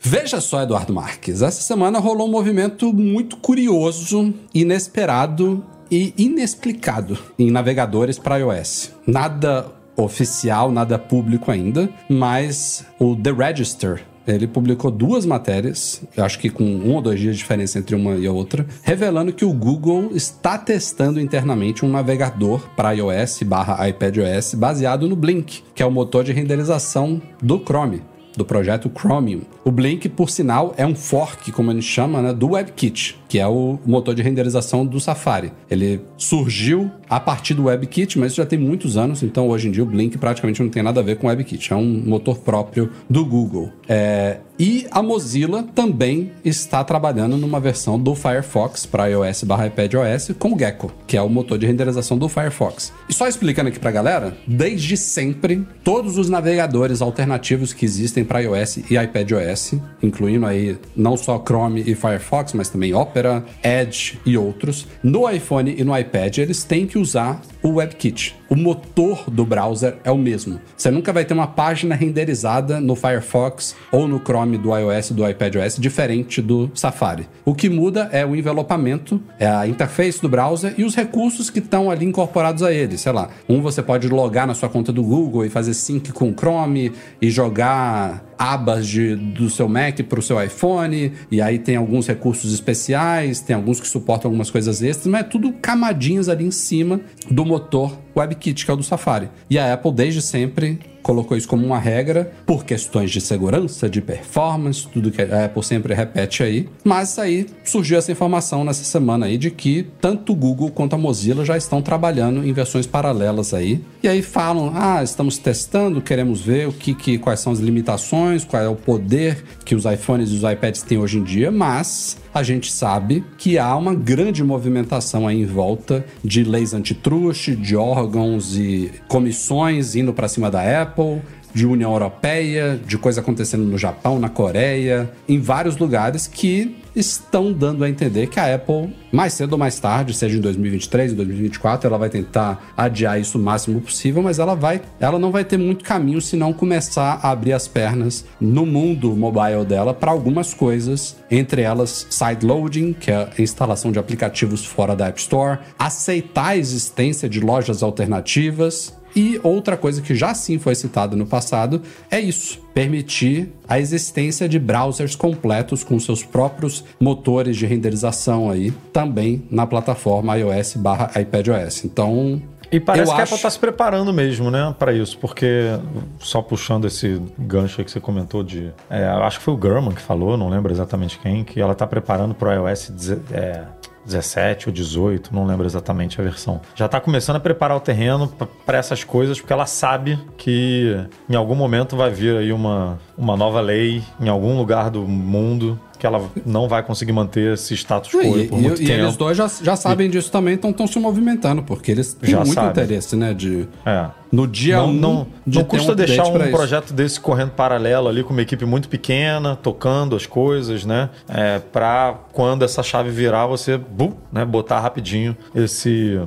Veja só, Eduardo Marques, essa semana rolou um movimento muito curioso, inesperado e inexplicado em navegadores para iOS. Nada oficial, nada público ainda, mas o The Register ele publicou duas matérias, acho que com um ou dois dias de diferença entre uma e a outra, revelando que o Google está testando internamente um navegador para iOS barra iPadOS baseado no Blink, que é o motor de renderização do Chrome do projeto Chromium. O Blink, por sinal, é um fork, como a gente chama, né, do WebKit, que é o motor de renderização do Safari. Ele surgiu a partir do WebKit, mas já tem muitos anos, então hoje em dia o Blink praticamente não tem nada a ver com o WebKit, é um motor próprio do Google. É, e a Mozilla também está trabalhando numa versão do Firefox para iOS barra iPadOS com o Gecko, que é o motor de renderização do Firefox. E só explicando aqui pra galera, desde sempre, todos os navegadores alternativos que existem para iOS e iPadOS, incluindo aí não só Chrome e Firefox, mas também Opera, Edge e outros, no iPhone e no iPad eles têm que usar o WebKit. O motor do browser é o mesmo. Você nunca vai ter uma página renderizada no Firefox ou no Chrome do iOS do iPadOS diferente do Safari. O que muda é o envelopamento, é a interface do browser e os recursos que estão ali incorporados a ele. Sei lá, um você pode logar na sua conta do Google e fazer sync com o Chrome e jogar abas de, do seu Mac para o seu iPhone, e aí tem alguns recursos especiais, tem alguns que suportam algumas coisas extras, mas é tudo camadinhas ali em cima do motor WebKit, que é o do Safari. E a Apple, desde sempre, colocou isso como uma regra por questões de segurança, de performance, tudo que a Apple sempre repete aí. Mas aí surgiu essa informação nessa semana aí de que tanto o Google quanto a Mozilla já estão trabalhando em versões paralelas aí. E aí falam: "Ah, estamos testando, queremos ver o que, que quais são as limitações, qual é o poder que os iPhones e os iPads têm hoje em dia", mas a gente sabe que há uma grande movimentação aí em volta de leis antitruste, de órgãos e comissões indo para cima da Apple, de União Europeia, de coisa acontecendo no Japão, na Coreia, em vários lugares que estão dando a entender que a Apple, mais cedo ou mais tarde, seja em 2023 ou 2024, ela vai tentar adiar isso o máximo possível, mas ela vai, ela não vai ter muito caminho se não começar a abrir as pernas no mundo mobile dela para algumas coisas, entre elas sideloading, que é a instalação de aplicativos fora da App Store, aceitar a existência de lojas alternativas, e outra coisa que já sim foi citada no passado é isso: permitir a existência de browsers completos com seus próprios motores de renderização aí, também na plataforma iOS barra iPadOS. Então. E parece eu que a acho... Apple está se preparando mesmo, né, para isso, porque só puxando esse gancho aí que você comentou de, é, acho que foi o Gurman que falou, não lembro exatamente quem, que ela está preparando para o iOS é, 17 ou 18, não lembro exatamente a versão. Já está começando a preparar o terreno para essas coisas, porque ela sabe que em algum momento vai vir aí uma, uma nova lei em algum lugar do mundo que ela não vai conseguir manter esse status quo e, por e, muito e tempo. eles dois já, já sabem e... disso também, então estão se movimentando, porque eles têm Já muito sabem. interesse, né? De, É. no dia não, um, não, de não custa um deixar um isso. projeto desse correndo paralelo ali com uma equipe muito pequena, tocando as coisas, né? É, para quando essa chave virar, você bum, né, botar rapidinho esse.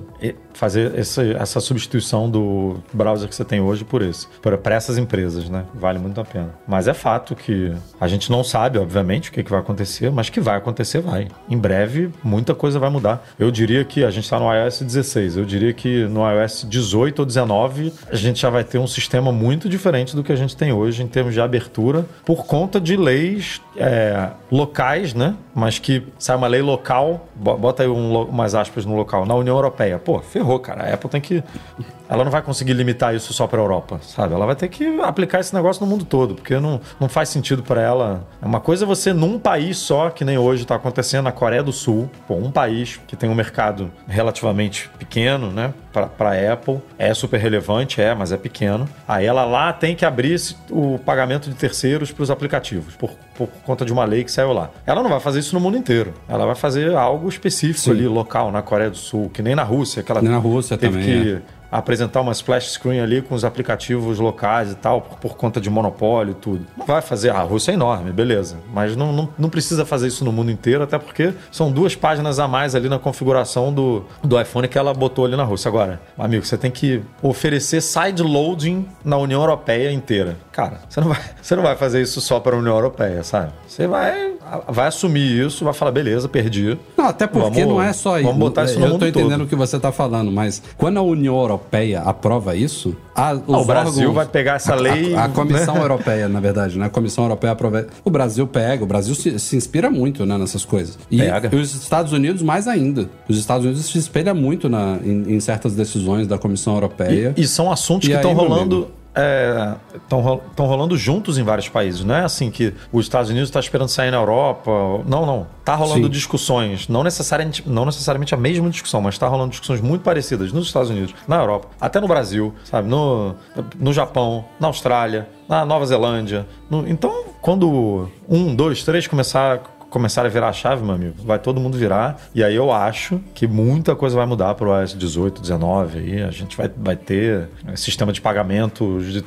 fazer essa, essa substituição do browser que você tem hoje por esse. Para essas empresas, né? Vale muito a pena. Mas é fato que a gente não sabe, obviamente, o que, que vai acontecer, mas que vai acontecer, vai. Em breve, muita coisa vai mudar. Eu diria que a gente está no iOS 16, eu diria que no iOS 18 ou 19 a gente já vai ter um sistema muito diferente do que a gente tem hoje em termos de abertura, por conta de leis é, locais, né? Mas que sai uma lei local, bota aí um, umas aspas no local, na União Europeia. Pô, ferrou, cara. A Apple tem que ela não vai conseguir limitar isso só para a Europa, sabe? Ela vai ter que aplicar esse negócio no mundo todo, porque não, não faz sentido para ela. É uma coisa você num país só, que nem hoje está acontecendo na Coreia do Sul, pô, um país que tem um mercado relativamente pequeno, né, para Apple, é super relevante, é, mas é pequeno. Aí ela lá tem que abrir o pagamento de terceiros para os aplicativos, por, por conta de uma lei que saiu lá. Ela não vai fazer isso no mundo inteiro. Ela vai fazer algo específico Sim. ali, local, na Coreia do Sul, que nem na Rússia, que ela nem na Rússia teve também, que é apresentar uma splash screen ali com os aplicativos locais e tal, por, por conta de monopólio e tudo. Não vai fazer, a Rússia é enorme, beleza. Mas não, não, não, precisa fazer isso no mundo inteiro, até porque são duas páginas a mais ali na configuração do, do iPhone que ela botou ali na Rússia. Agora, amigo, você tem que oferecer side loading na União Europeia inteira. Cara, você não vai, (laughs) você não vai fazer isso só para a União Europeia, sabe? Você vai, vai assumir isso, vai falar, beleza, perdi. Não, até porque vamos, não é só isso. Vamos botar isso no Eu tô entendendo todo. o que você está falando, mas quando a União Europeia aprova isso, a, o Brasil órgãos, vai pegar essa lei. A, a, a Comissão né? Europeia, na verdade, né? A Comissão Europeia aprova. O Brasil pega, o Brasil se, se inspira muito né, nessas coisas. E, pega. os Estados Unidos mais ainda. Os Estados Unidos se espelham muito na, em, em certas decisões da Comissão Europeia. E, e são assuntos e que estão rolando estão é, rolando juntos em vários países. Não é assim que os Estados Unidos está esperando sair na Europa. Não, não. Está rolando Sim. discussões. Não necessariamente, não necessariamente a mesma discussão, mas está rolando discussões muito parecidas nos Estados Unidos, na Europa, até no Brasil, sabe? No, no Japão, na Austrália, na Nova Zelândia. No, então, quando um, dois, três começar começar a virar a chave, meu amigo, vai todo mundo virar. E aí eu acho que muita coisa vai mudar para o OS 18, 19. Aí a gente vai, vai ter é, sistema de pagamento de,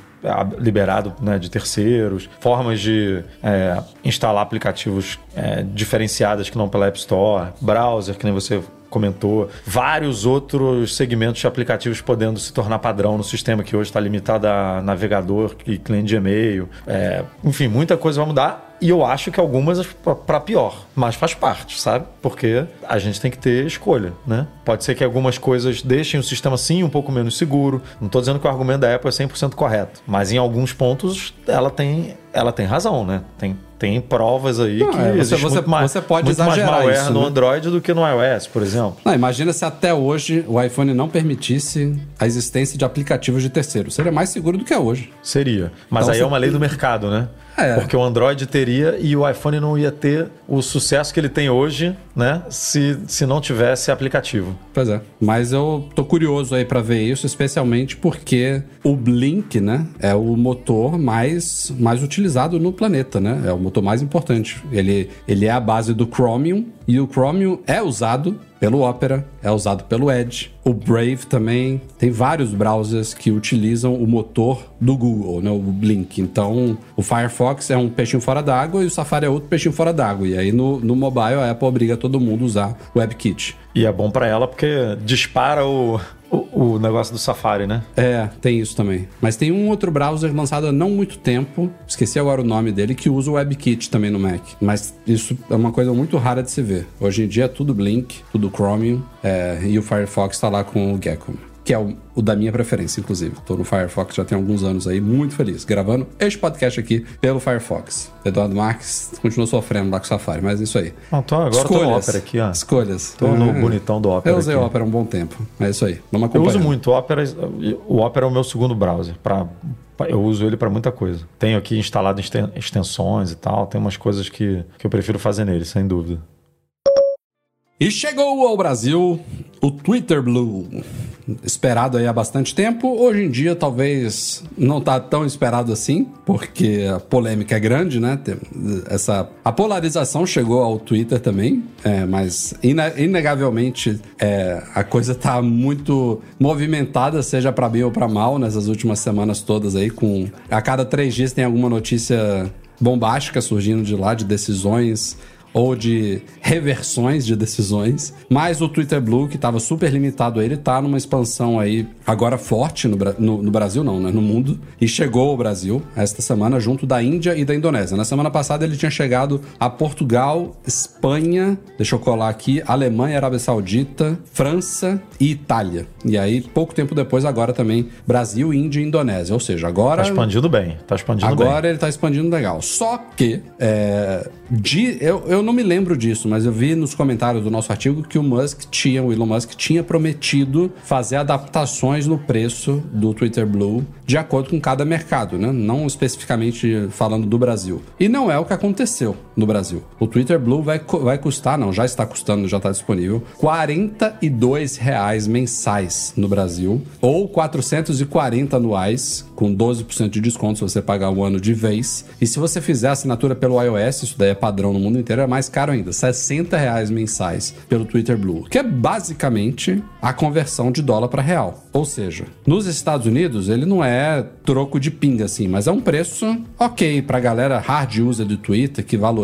liberado né, de terceiros, formas de é, instalar aplicativos é, diferenciadas que não pela App Store, browser, que nem você comentou, vários outros segmentos de aplicativos podendo se tornar padrão no sistema que hoje está limitado a navegador e cliente de e-mail. É, enfim, muita coisa vai mudar e eu acho que algumas para pior, mas faz parte, sabe? Porque a gente tem que ter escolha, né? Pode ser que algumas coisas deixem o sistema sim um pouco menos seguro. Não estou dizendo que o argumento da Apple é 100% correto, mas em alguns pontos ela tem, ela tem razão, né? Tem, tem provas aí não, que é, você, você, mais, você pode muito mais malware isso, no né? Android do que no iOS, por exemplo. Não, imagina se até hoje o iPhone não permitisse a existência de aplicativos de terceiro. Seria mais seguro do que é hoje. Seria. Mas então, aí é uma lei do mercado, né? É. Porque o Android teria e o iPhone não ia ter o sucesso que ele tem hoje, né? Se, se não tivesse aplicativo. Pois é. Mas eu tô curioso aí para ver isso, especialmente porque o Blink, né? É o motor mais, mais utilizado no planeta, né? É o motor mais importante. Ele, ele é a base do Chromium e o Chromium é usado pelo Opera, é usado pelo Edge. O Brave também. Tem vários browsers que utilizam o motor do Google, né? O Blink. Então, o Firefox é um peixinho fora d'água e o Safari é outro peixinho fora d'água. E aí, no, no mobile, a Apple obriga todo mundo a usar o WebKit. E é bom para ela porque dispara o, o, o, negócio do Safari, né? É, tem isso também. Mas tem um outro browser lançado há não muito tempo, esqueci agora o nome dele, que usa o WebKit também no Mac. Mas isso é uma coisa muito rara de se ver. Hoje em dia é tudo Blink, tudo Chromium, é, e o Firefox está lá com o Gecko que é o, o, da minha preferência, inclusive. Tô no Firefox já tem alguns anos aí, muito feliz, gravando este podcast aqui pelo Firefox. Eduardo Marques continua sofrendo lá com o Safari, mas é isso aí. Não, tô, agora Escolhas. tô no Opera aqui, ó. Escolhas. Tô no é. bonitão do Opera Eu usei o Opera há um bom tempo, é isso aí. Vamos acompanhar. Eu uso muito o Opera, o Opera é o meu segundo browser, para eu uso ele para muita coisa. Tenho aqui instalado extensões e tal, tem umas coisas que, que eu prefiro fazer nele, sem dúvida. E chegou ao Brasil o Twitter Blue. Esperado aí há bastante tempo. Hoje em dia, talvez não tá tão esperado assim, porque a polêmica é grande, né? Essa, a polarização chegou ao Twitter também, é, mas inegavelmente é, a coisa tá muito movimentada, seja para bem ou para mal, nessas últimas semanas todas aí. Com a cada três dias tem alguma notícia bombástica surgindo de lá, de decisões ou de reversões de decisões. Mas o Twitter Blue, que estava super limitado a ele, tá numa expansão aí agora forte no, no, no Brasil, não, né? No mundo. E chegou ao Brasil esta semana junto da Índia e da Indonésia. Na semana passada ele tinha chegado a Portugal, Espanha, deixa eu colar aqui, Alemanha, Arábia Saudita, França e Itália. E aí, pouco tempo depois, agora também Brasil, Índia e Indonésia. Ou seja, agora. Tá expandindo bem. Tá expandindo agora bem. ele tá expandindo legal. Só que. É, de, eu, eu não me lembro disso, mas eu vi nos comentários do nosso artigo que o Musk tinha, o Elon Musk tinha prometido fazer adaptações no preço do Twitter Blue de acordo com cada mercado, né? Não especificamente falando do Brasil. E não é o que aconteceu no Brasil. O Twitter Blue vai, vai custar, não, já está custando, já está disponível, 42 reais mensais no Brasil ou 440 anuais com 12% de desconto se você pagar um ano de vez. E se você fizer assinatura pelo iOS, isso daí é padrão no mundo inteiro, é mais caro ainda, 60 reais mensais pelo Twitter Blue, que é basicamente a conversão de dólar para real. Ou seja, nos Estados Unidos ele não é troco de pinga assim, mas é um preço ok para galera hard user do Twitter que valoriza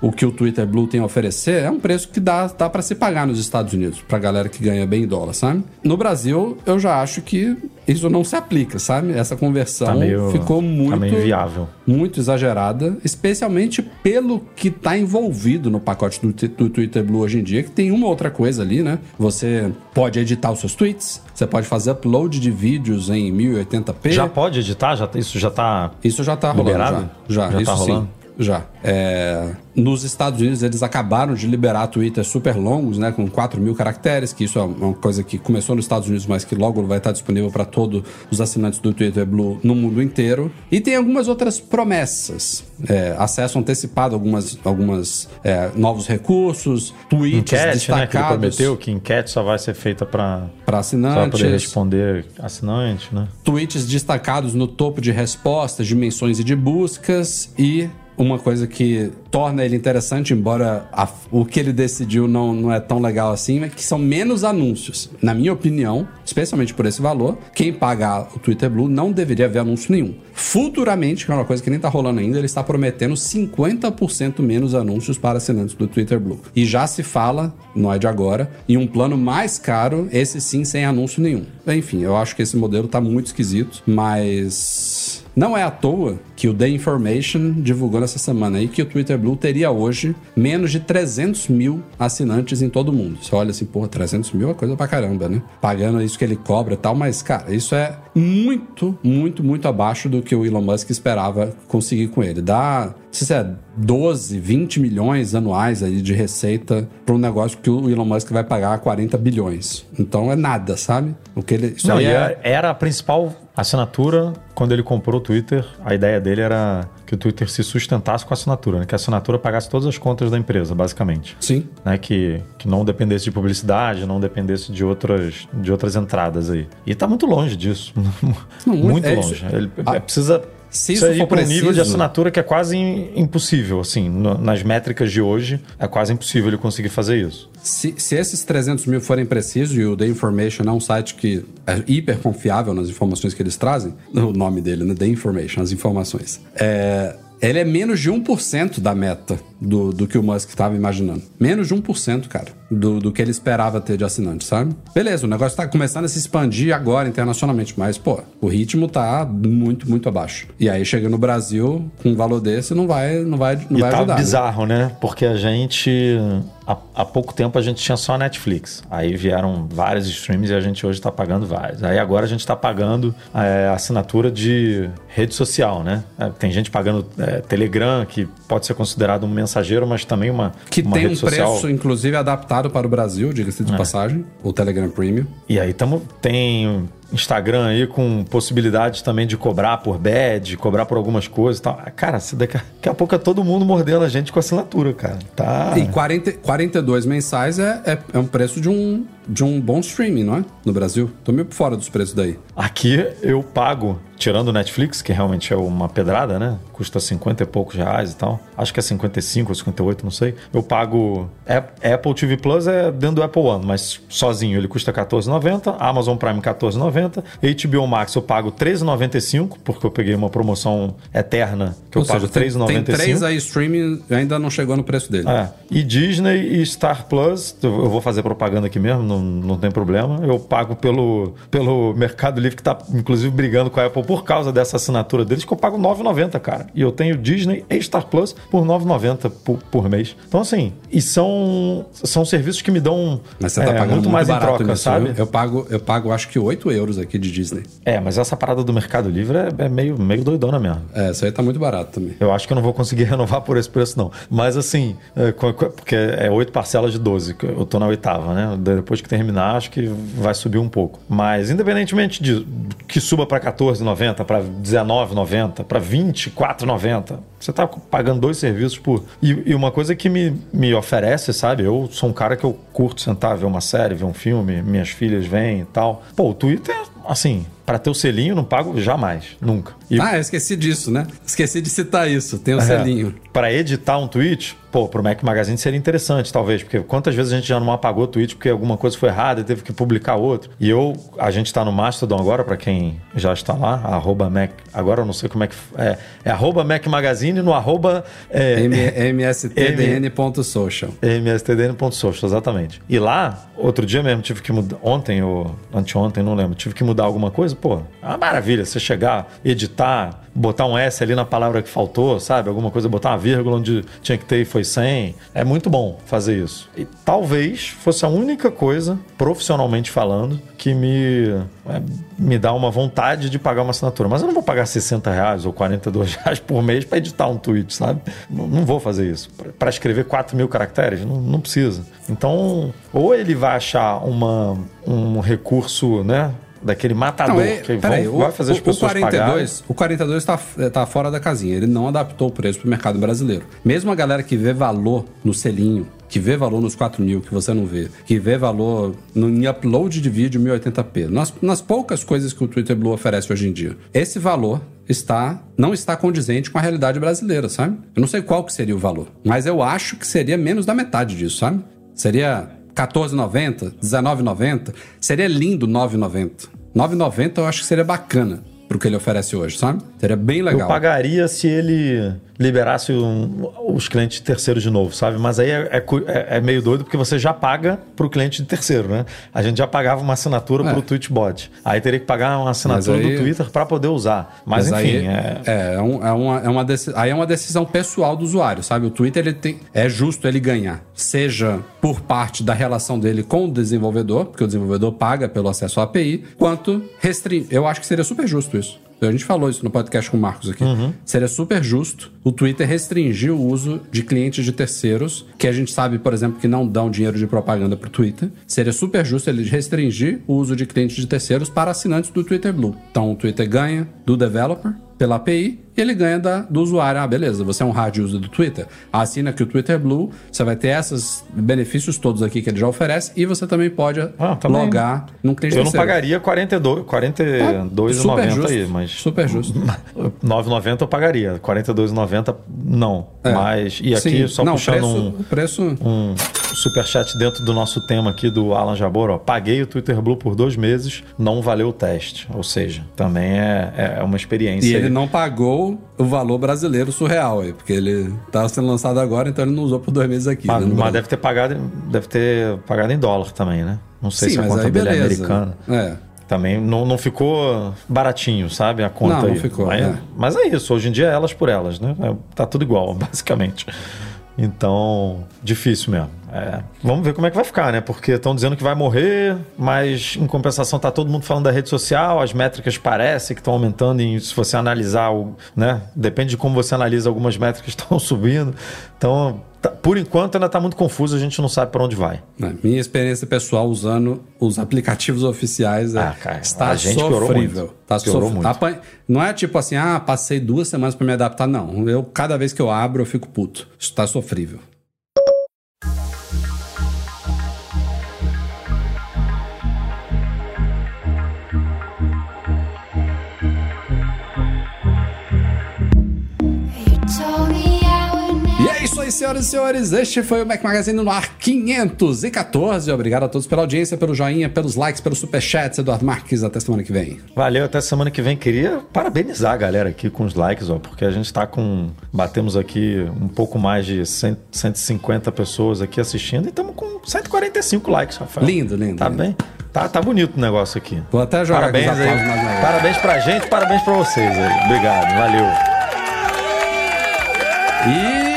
o que o Twitter Blue tem a oferecer, é um preço que dá, dá para se pagar nos Estados Unidos, pra galera que ganha bem dólar, sabe? No Brasil, eu já acho que isso não se aplica, sabe? Essa conversão Tá meio- ficou muito tá meio inviável. muito exagerada, especialmente pelo que está envolvido no pacote do, do Twitter Blue hoje em dia, que tem uma outra coisa ali, né? Você pode editar os seus tweets, você pode fazer upload de vídeos em 1080p. Já pode editar? Já, isso já tá. Isso já tá rolando. Já, já, Já isso tá sim. Já. É, nos Estados Unidos, eles acabaram de liberar Twitter super longos, né? Com 4 mil caracteres, que isso é uma coisa que começou nos Estados Unidos, mas que logo vai estar disponível para todos os assinantes do Twitter Blue no mundo inteiro. E tem algumas outras promessas. É, acesso antecipado a algumas, algumas é, novos recursos, tweets Enquete, né? Que ele destacados prometeu que enquete só vai ser feita para para só assinantes. poder responder assinante, né? tweets destacados no topo de respostas, de menções e de buscas e uma coisa que torna ele interessante, embora a- o que ele decidiu não, não é tão legal assim, é que são menos anúncios. Na minha opinião, especialmente por esse valor, quem pagar o Twitter Blue não deveria ver anúncio nenhum. Futuramente, que é uma coisa que nem tá rolando ainda, ele está prometendo 50% menos anúncios para assinantes do Twitter Blue. E já se fala, não é de agora, em um plano mais caro, esse sim sem anúncio nenhum. Enfim, eu acho que esse modelo tá muito esquisito, mas não é à toa que o The Information divulgou nessa semana aí que o Twitter Blue teria hoje menos de 300 mil assinantes em todo o mundo. Você olha assim, porra, 300 mil é coisa pra caramba, né? Pagando isso que ele cobra e tal, mas, cara, isso é muito, muito, muito abaixo do que o Elon Musk esperava conseguir com ele. Dá, se é 12, 20 milhões anuais aí de receita para um negócio que o Elon Musk vai pagar 40 bilhões. Então é nada, sabe? O que ele. Não, e é, era a principal assinatura quando ele comprou o Twitter. A ideia dele era que o Twitter se sustentasse com a assinatura, né? que a assinatura pagasse todas as contas da empresa, basicamente. Sim. Né? Que, que não dependesse de publicidade, não dependesse de outras, de outras entradas aí. E tá muito longe disso. (laughs) Não, muito é longe. Ele Ah, é, precisa. Se precisa isso ir for para um nível de assinatura que é quase im- impossível, assim, no- nas métricas de hoje, é quase impossível ele conseguir fazer isso. Se, se esses 300 mil forem precisos, e o The Information é um site que é hiper confiável nas informações que eles trazem, (laughs) o nome dele, né? The Information, as informações. É, ele é menos de 1% da meta do, do que o Musk estava imaginando. Menos de 1%, cara, do, do que ele esperava ter de assinantes, sabe? Beleza, o negócio tá começando a se expandir agora internacionalmente, mas, pô, o ritmo tá muito, muito abaixo. E aí chega no Brasil, com um valor desse, não vai, não vai, não e vai tá ajudar. né? bizarro, né? Porque a gente. Há, pouco tempo a gente tinha só a Netflix. Aí vieram vários streams e a gente hoje tá pagando vários. Aí agora a gente tá pagando é, assinatura de rede social, né? É, tem gente pagando é, Telegram, que pode ser considerado um mensageiro, mas também uma, Que uma tem um social. preço, inclusive, adaptado para o Brasil, diga-se de passagem, o Telegram Premium. E aí tamo, tem Instagram aí com possibilidade também de cobrar por badge, cobrar por algumas coisas e tal. Cara, daqui, a- pouco é todo mundo mordendo a gente com assinatura, cara. Tá. E 40, 42 mensais é, é, é um preço de um, de um bom streaming, não é? No Brasil. Tô meio fora dos preços daí. Aqui eu pago, tirando o Netflix, que realmente é uma pedrada, né? Custa 50 e poucos reais e tal. Acho que é 55 ou 58, não sei. Eu pago. Ap- Apple TV Plus é dentro do Apple One, mas sozinho ele custa 14,90. Amazon Prime 14,90. 9,90. HBO Max eu pago 13,95, porque eu peguei uma promoção eterna que eu Ou pago seja, tem, tem 3,95. três aí streaming ainda não chegou no preço dele. É. E Disney e Star Plus, eu vou fazer propaganda aqui mesmo, não, não tem problema. Eu pago pelo, pelo Mercado Livre, que tá inclusive brigando com a Apple por causa dessa assinatura deles, que eu pago 9,90, cara. E eu tenho Disney e Star Plus por 9,90 por, por mês. Então, assim, e são, são serviços que me dão Mas você tá é, pagando muito muito mais em troca, nisso, sabe? viu? Eu pago, eu pago acho que 8 euros aqui de Disney. É, mas essa parada do Mercado Livre é, é meio, meio doidona mesmo. É, isso aí tá muito barato também. Eu acho que eu não vou conseguir (laughs) renovar por esse preço, não. Mas assim, é, porque é oito parcelas de 12, que eu tô na oitava, né? Depois que terminar, acho que vai subir um pouco. Mas independentemente de que suba para 14,90, para 19,90, para 24,90, você tá pagando dois serviços por. E, e uma coisa que me, me oferece, sabe? Eu sou um cara que eu curto sentar, ver uma série, ver um filme, minhas filhas vêm e tal. Pô, o Twitter, assim, para ter o selinho, não pago jamais, nunca. E Ah, eu esqueci disso, né? Esqueci de citar isso. Tem o É. selinho. Para editar um tweet, pô, pro Mac Magazine seria interessante, talvez, porque quantas vezes a gente já não apagou o tweet porque alguma coisa foi errada e teve que publicar outro. E eu, a gente tá no Mastodon agora, para quem já está lá, arroba Mac, agora eu não sei como é que é, é arroba Mac Magazine no arroba é, mstdn.social. (laughs) mstdn.social, exatamente. E lá, outro dia mesmo, tive que mudar, ontem ou anteontem, não lembro, tive que mudar alguma coisa, pô, é uma maravilha você chegar, editar, botar um S ali na palavra que faltou, sabe? Alguma coisa, botar uma vírgula onde tinha que ter e foi sem. É muito bom fazer isso. E talvez fosse a única coisa, profissionalmente falando, que me, é, me dá uma vontade de pagar uma assinatura. Mas eu não vou pagar 60 reais ou 42 (laughs) reais por mês para editar um tweet, sabe? Não, não vou fazer isso. Para escrever 4 mil caracteres, não, não precisa. Então, ou ele vai achar uma, um recurso, né? Daquele matador Não, é, que vão- o, vai fazer as o- pessoas o 42, pagarem. o 42 tá, tá fora da casinha. Ele não adaptou o preço pro mercado brasileiro. Mesmo a galera que vê valor no selinho, que vê valor nos 4 mil que você não vê, que vê valor no, em upload de vídeo 1080p, nas, nas poucas coisas que o Twitter Blue oferece hoje em dia, esse valor está não está condizente com a realidade brasileira, sabe? Eu não sei qual que seria o valor, mas eu acho que seria menos da metade disso, sabe? Seria 14,90, 19,90, seria lindo 9,90. 9,90 eu acho que seria bacana pro que ele oferece hoje, sabe? Seria bem legal. Eu pagaria se ele liberasse um- os clientes terceiros de novo, sabe? Mas aí é, é é- é meio doido porque você já paga para o cliente de terceiro, né? A gente já pagava uma assinatura É. para o Tweetbot. Aí teria que pagar uma assinatura Mas aí- do Twitter para poder usar. Mas, enfim, aí, é... é, é, um- é uma, é uma aí é uma decisão pessoal do usuário, sabe? O Twitter ele tem, é justo ele ganhar, seja por parte da relação dele com o desenvolvedor, porque o desenvolvedor paga pelo acesso à API, quanto restringir. Eu acho que seria super justo isso. A gente falou isso no podcast com o Marcos aqui. Seria super justo o Twitter restringir o uso de clientes de terceiros, que a gente sabe, por exemplo, que não dão dinheiro de propaganda pro Twitter. Seria super justo ele restringir o uso de clientes de terceiros para assinantes do Twitter Blue. Então o Twitter ganha do developer pela API e ele ganha da, do usuário. Ah, beleza, você é um hard user do Twitter. Assina aqui o Twitter Blue, você vai ter esses benefícios todos aqui que ele já oferece e você também pode Ah, também. logar num cliente Eu não terceiro. pagaria 42, 42,90 super justo, aí, mas... Super justo. (laughs) 9,90 eu pagaria. 42,90 não. É. Mas, e aqui, Sim, só não, puxando preço, um, preço... um superchat dentro do nosso tema aqui do Alan Jabor, ó. Paguei o Twitter Blue por dois meses, não valeu o teste. Ou seja, também é, é uma experiência. E ele não pagou o valor brasileiro surreal aí, porque ele tá sendo lançado agora, então ele não usou por dois meses aqui. Mas, né, mas deve ter pagado, deve ter pagado em dólar também, né? Não sei Sim, se a mas conta dele é americana. É. Também não, não ficou baratinho, sabe? A conta Não, não aí. ficou, Mas é. mas é isso, hoje em dia é elas por elas, né? É, Tá tudo igual, (laughs) basicamente. Então, difícil mesmo. É, vamos ver como é que vai ficar, né? Porque estão dizendo que vai morrer, mas em compensação tá todo mundo falando da rede social, as métricas parecem que estão aumentando em, se você analisar, o, né? Depende de como você analisa, algumas métricas (laughs) estão subindo. Então, por enquanto ainda está muito confuso, a gente não sabe para onde vai. É, Minha experiência pessoal usando os aplicativos oficiais é, Ah, cara, está a gente sofrível. Tá Piorou sofrível. Apan- Não é tipo assim, ah, passei duas semanas para me adaptar. Não, eu cada vez que eu abro eu fico puto. Isso tá sofrível. Senhoras e senhores, este foi o Mac Magazine no ar 514. Obrigado a todos pela audiência, pelo joinha, pelos likes, pelos superchats. Eduardo Marques, até semana que vem. Valeu, até semana que vem. Queria parabenizar a galera aqui com os likes, ó, porque a gente tá com. Batemos aqui um pouco mais de 100, 150 pessoas aqui assistindo e estamos com 145 likes, Rafael. Lindo, lindo. Tá lindo. bem? Tá, tá bonito o negócio aqui. Vou até jogar Parabéns com os aí. mais. Parabéns pra gente, parabéns pra vocês aí. Obrigado, valeu. E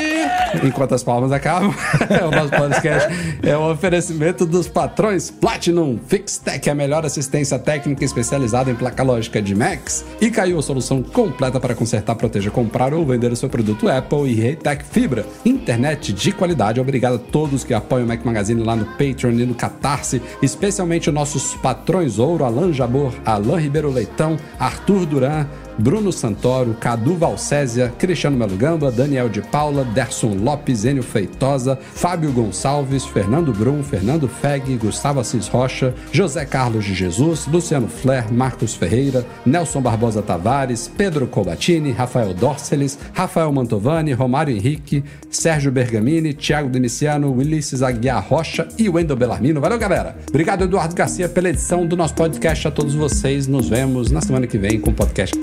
enquanto as palmas acabam, (laughs) o nosso podcast é um oferecimento dos patrões Platinum Fixtech, a melhor assistência técnica especializada em placa lógica de Macs. E caiu a solução completa para consertar, proteger, comprar ou vender o seu produto Apple e Reitec Fibra. Internet de qualidade. Obrigado a todos que apoiam o Mac Magazine lá no Patreon e no Catarse, especialmente os nossos patrões ouro, Alan Jabor, Alan Ribeiro Leitão, Arthur Duran, Bruno Santoro, Cadu Valcésia, Cristiano Melo Gamba, Daniel de Paula, Derson Lopes, Enio Feitosa, Fábio Gonçalves, Fernando Brum, Fernando Feg, Gustavo Assis Rocha, José Carlos de Jesus, Luciano Flair, Marcos Ferreira, Nelson Barbosa Tavares, Pedro Colbatini, Rafael Dorceles, Rafael Mantovani, Romário Henrique, Sérgio Bergamini, Thiago Demiciano, Ulisses Aguiar Rocha e Wendel Bellarmino. Valeu, galera! Obrigado, Eduardo Garcia, pela edição do nosso podcast. A todos vocês, nos vemos na semana que vem com o podcast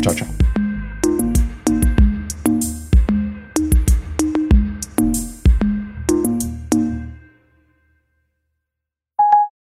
Tchau, tchau.